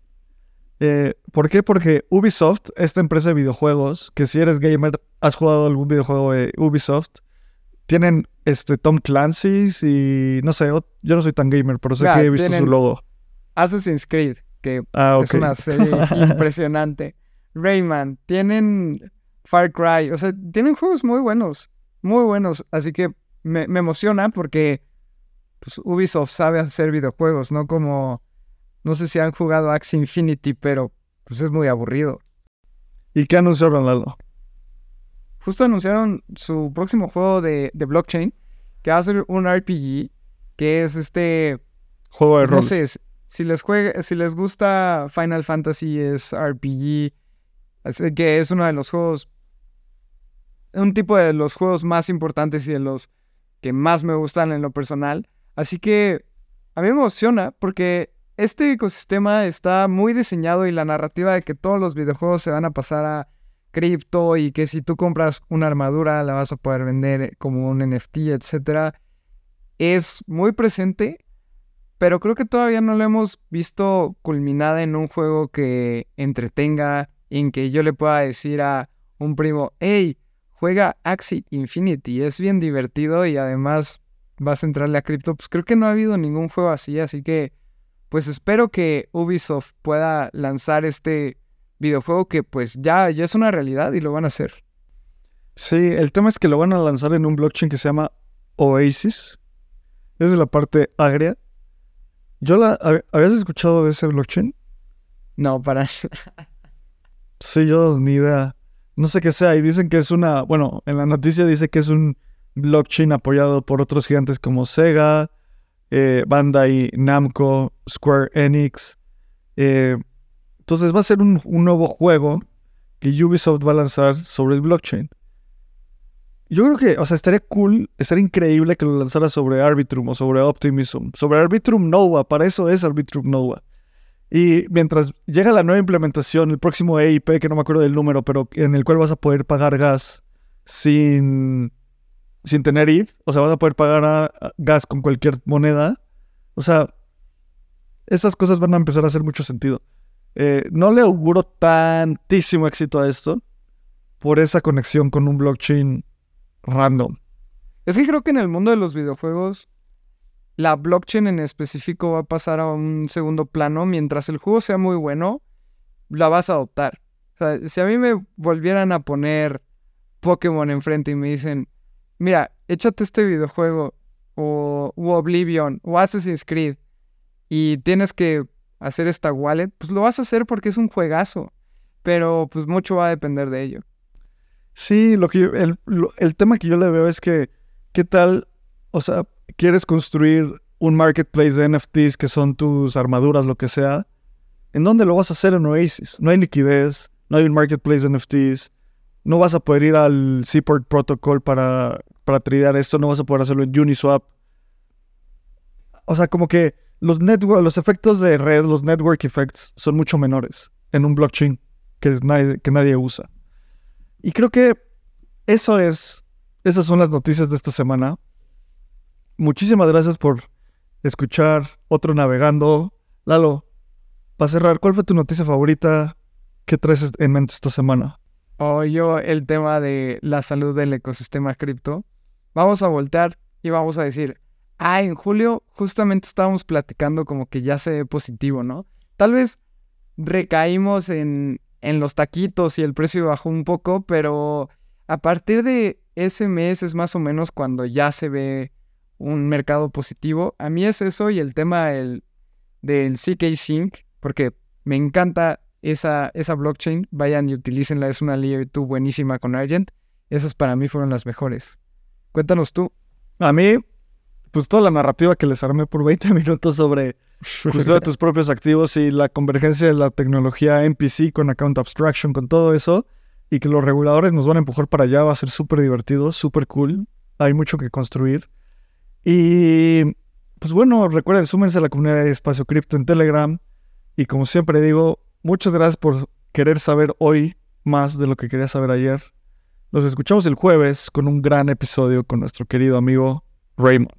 Eh, ¿Por qué? Porque Ubisoft, esta empresa de videojuegos, que si eres gamer, has jugado algún videojuego de Ubisoft, tienen este Tom Clancy's y no sé, yo no soy tan gamer, pero sé que he visto su logo. Assassin's Creed, que ah, es una serie impresionante. Rayman, tienen Far Cry, o sea, tienen juegos muy buenos, muy buenos, así que me, me emociona porque pues, Ubisoft sabe hacer videojuegos, no como, no sé si han jugado Axie Infinity, pero pues es muy aburrido. ¿Y qué anunciaron, Lalo? Justo anunciaron su próximo juego de, blockchain, que va a ser un RPG, que es este... Juego de rol. No sé, si les, juega, si les gusta Final Fantasy es RPG, así que es uno de los juegos, un tipo de los juegos más importantes y de los que más me gustan en lo personal. Así que a mí me emociona porque este ecosistema está muy diseñado y la narrativa de que todos los videojuegos se van a pasar a cripto y que si tú compras una armadura la vas a poder vender como un NFT, etcétera, es muy presente, pero creo que todavía no lo hemos visto culminada en un juego que entretenga, en que yo le pueda decir a un primo, hey, juega Axie Infinity, es bien divertido y además vas a entrarle a cripto, pues creo que no ha habido ningún juego así, así que pues espero que Ubisoft pueda lanzar este videojuego que pues ya, ya es una realidad y lo van a hacer. Sí, el tema es que lo van a lanzar en un blockchain que se llama Oasis. Es de la parte agria. ¿Yo la, ¿Habías escuchado de ese blockchain? No, para. sí, yo ni idea. No sé qué sea. Y dicen que es una. Bueno, en la noticia dice que es un blockchain apoyado por otros gigantes como Sega, eh, Bandai Namco, Square Enix. Eh, entonces va a ser un, nuevo juego que Ubisoft va a lanzar sobre el blockchain. Yo creo que, o sea, estaría cool, estaría increíble que lo lanzara sobre Arbitrum o sobre Optimism. Sobre Arbitrum Nova, para eso es Arbitrum Nova. Y mientras llega la nueva implementación, el próximo EIP, que no me acuerdo del número, pero en el cual vas a poder pagar gas sin sin tener IF, o sea, vas a poder pagar gas con cualquier moneda. O sea, estas cosas van a empezar a hacer mucho sentido. Eh, no le auguro tantísimo éxito a esto por esa conexión con un blockchain random. Es que creo que en el mundo de los videojuegos, la blockchain en específico va a pasar a un segundo plano. Mientras el juego sea muy bueno, la vas a adoptar. O sea, si a mí me volvieran a poner Pokémon enfrente y me dicen, mira, échate este videojuego o Oblivion o Assassin's Creed y tienes que hacer esta wallet, pues lo vas a hacer porque es un juegazo, pero pues mucho va a depender de ello. Sí, lo que el, el tema que yo le veo es que, ¿qué tal? O sea, quieres construir un marketplace de NFTs que son tus armaduras, lo que sea. ¿En dónde lo vas a hacer en Oasis? No hay liquidez, no hay un marketplace de NFTs, no vas a poder ir al Seaport Protocol para, para tradear esto, no vas a poder hacerlo en Uniswap. O sea, como que los, network, los efectos de red, los network effects, son mucho menores en un blockchain que nadie, que nadie usa. Y creo que eso es, esas son las noticias de esta semana. Muchísimas gracias por escuchar otro navegando. Lalo, para cerrar, ¿cuál fue tu noticia favorita? ¿Qué traes en mente esta semana? O yo el tema de la salud del ecosistema cripto, vamos a voltear y vamos a decir, ah, en julio justamente estábamos platicando como que ya se ve positivo, ¿no? Tal vez recaímos en, en los taquitos y el precio bajó un poco, pero a partir de ese mes es más o menos cuando ya se ve un mercado positivo. A mí es eso y el tema del, del CK Sync, porque me encanta esa, esa blockchain, vayan y utilícenla, es una 2 buenísima con Argent. Esas para mí fueron las mejores. Cuéntanos tú. A mí, pues toda la narrativa que les armé por 20 minutos sobre justo de tus propios activos y la convergencia de la tecnología MPC con account abstraction, con todo eso, y que los reguladores nos van a empujar para allá. Va a ser súper divertido, súper cool. Hay mucho que construir. Y pues bueno, recuerden, súmense a la comunidad de Espacio Cripto en Telegram. Y como siempre digo, muchas gracias por querer saber hoy más de lo que quería saber ayer. Nos escuchamos el jueves con un gran episodio con nuestro querido amigo Raymond.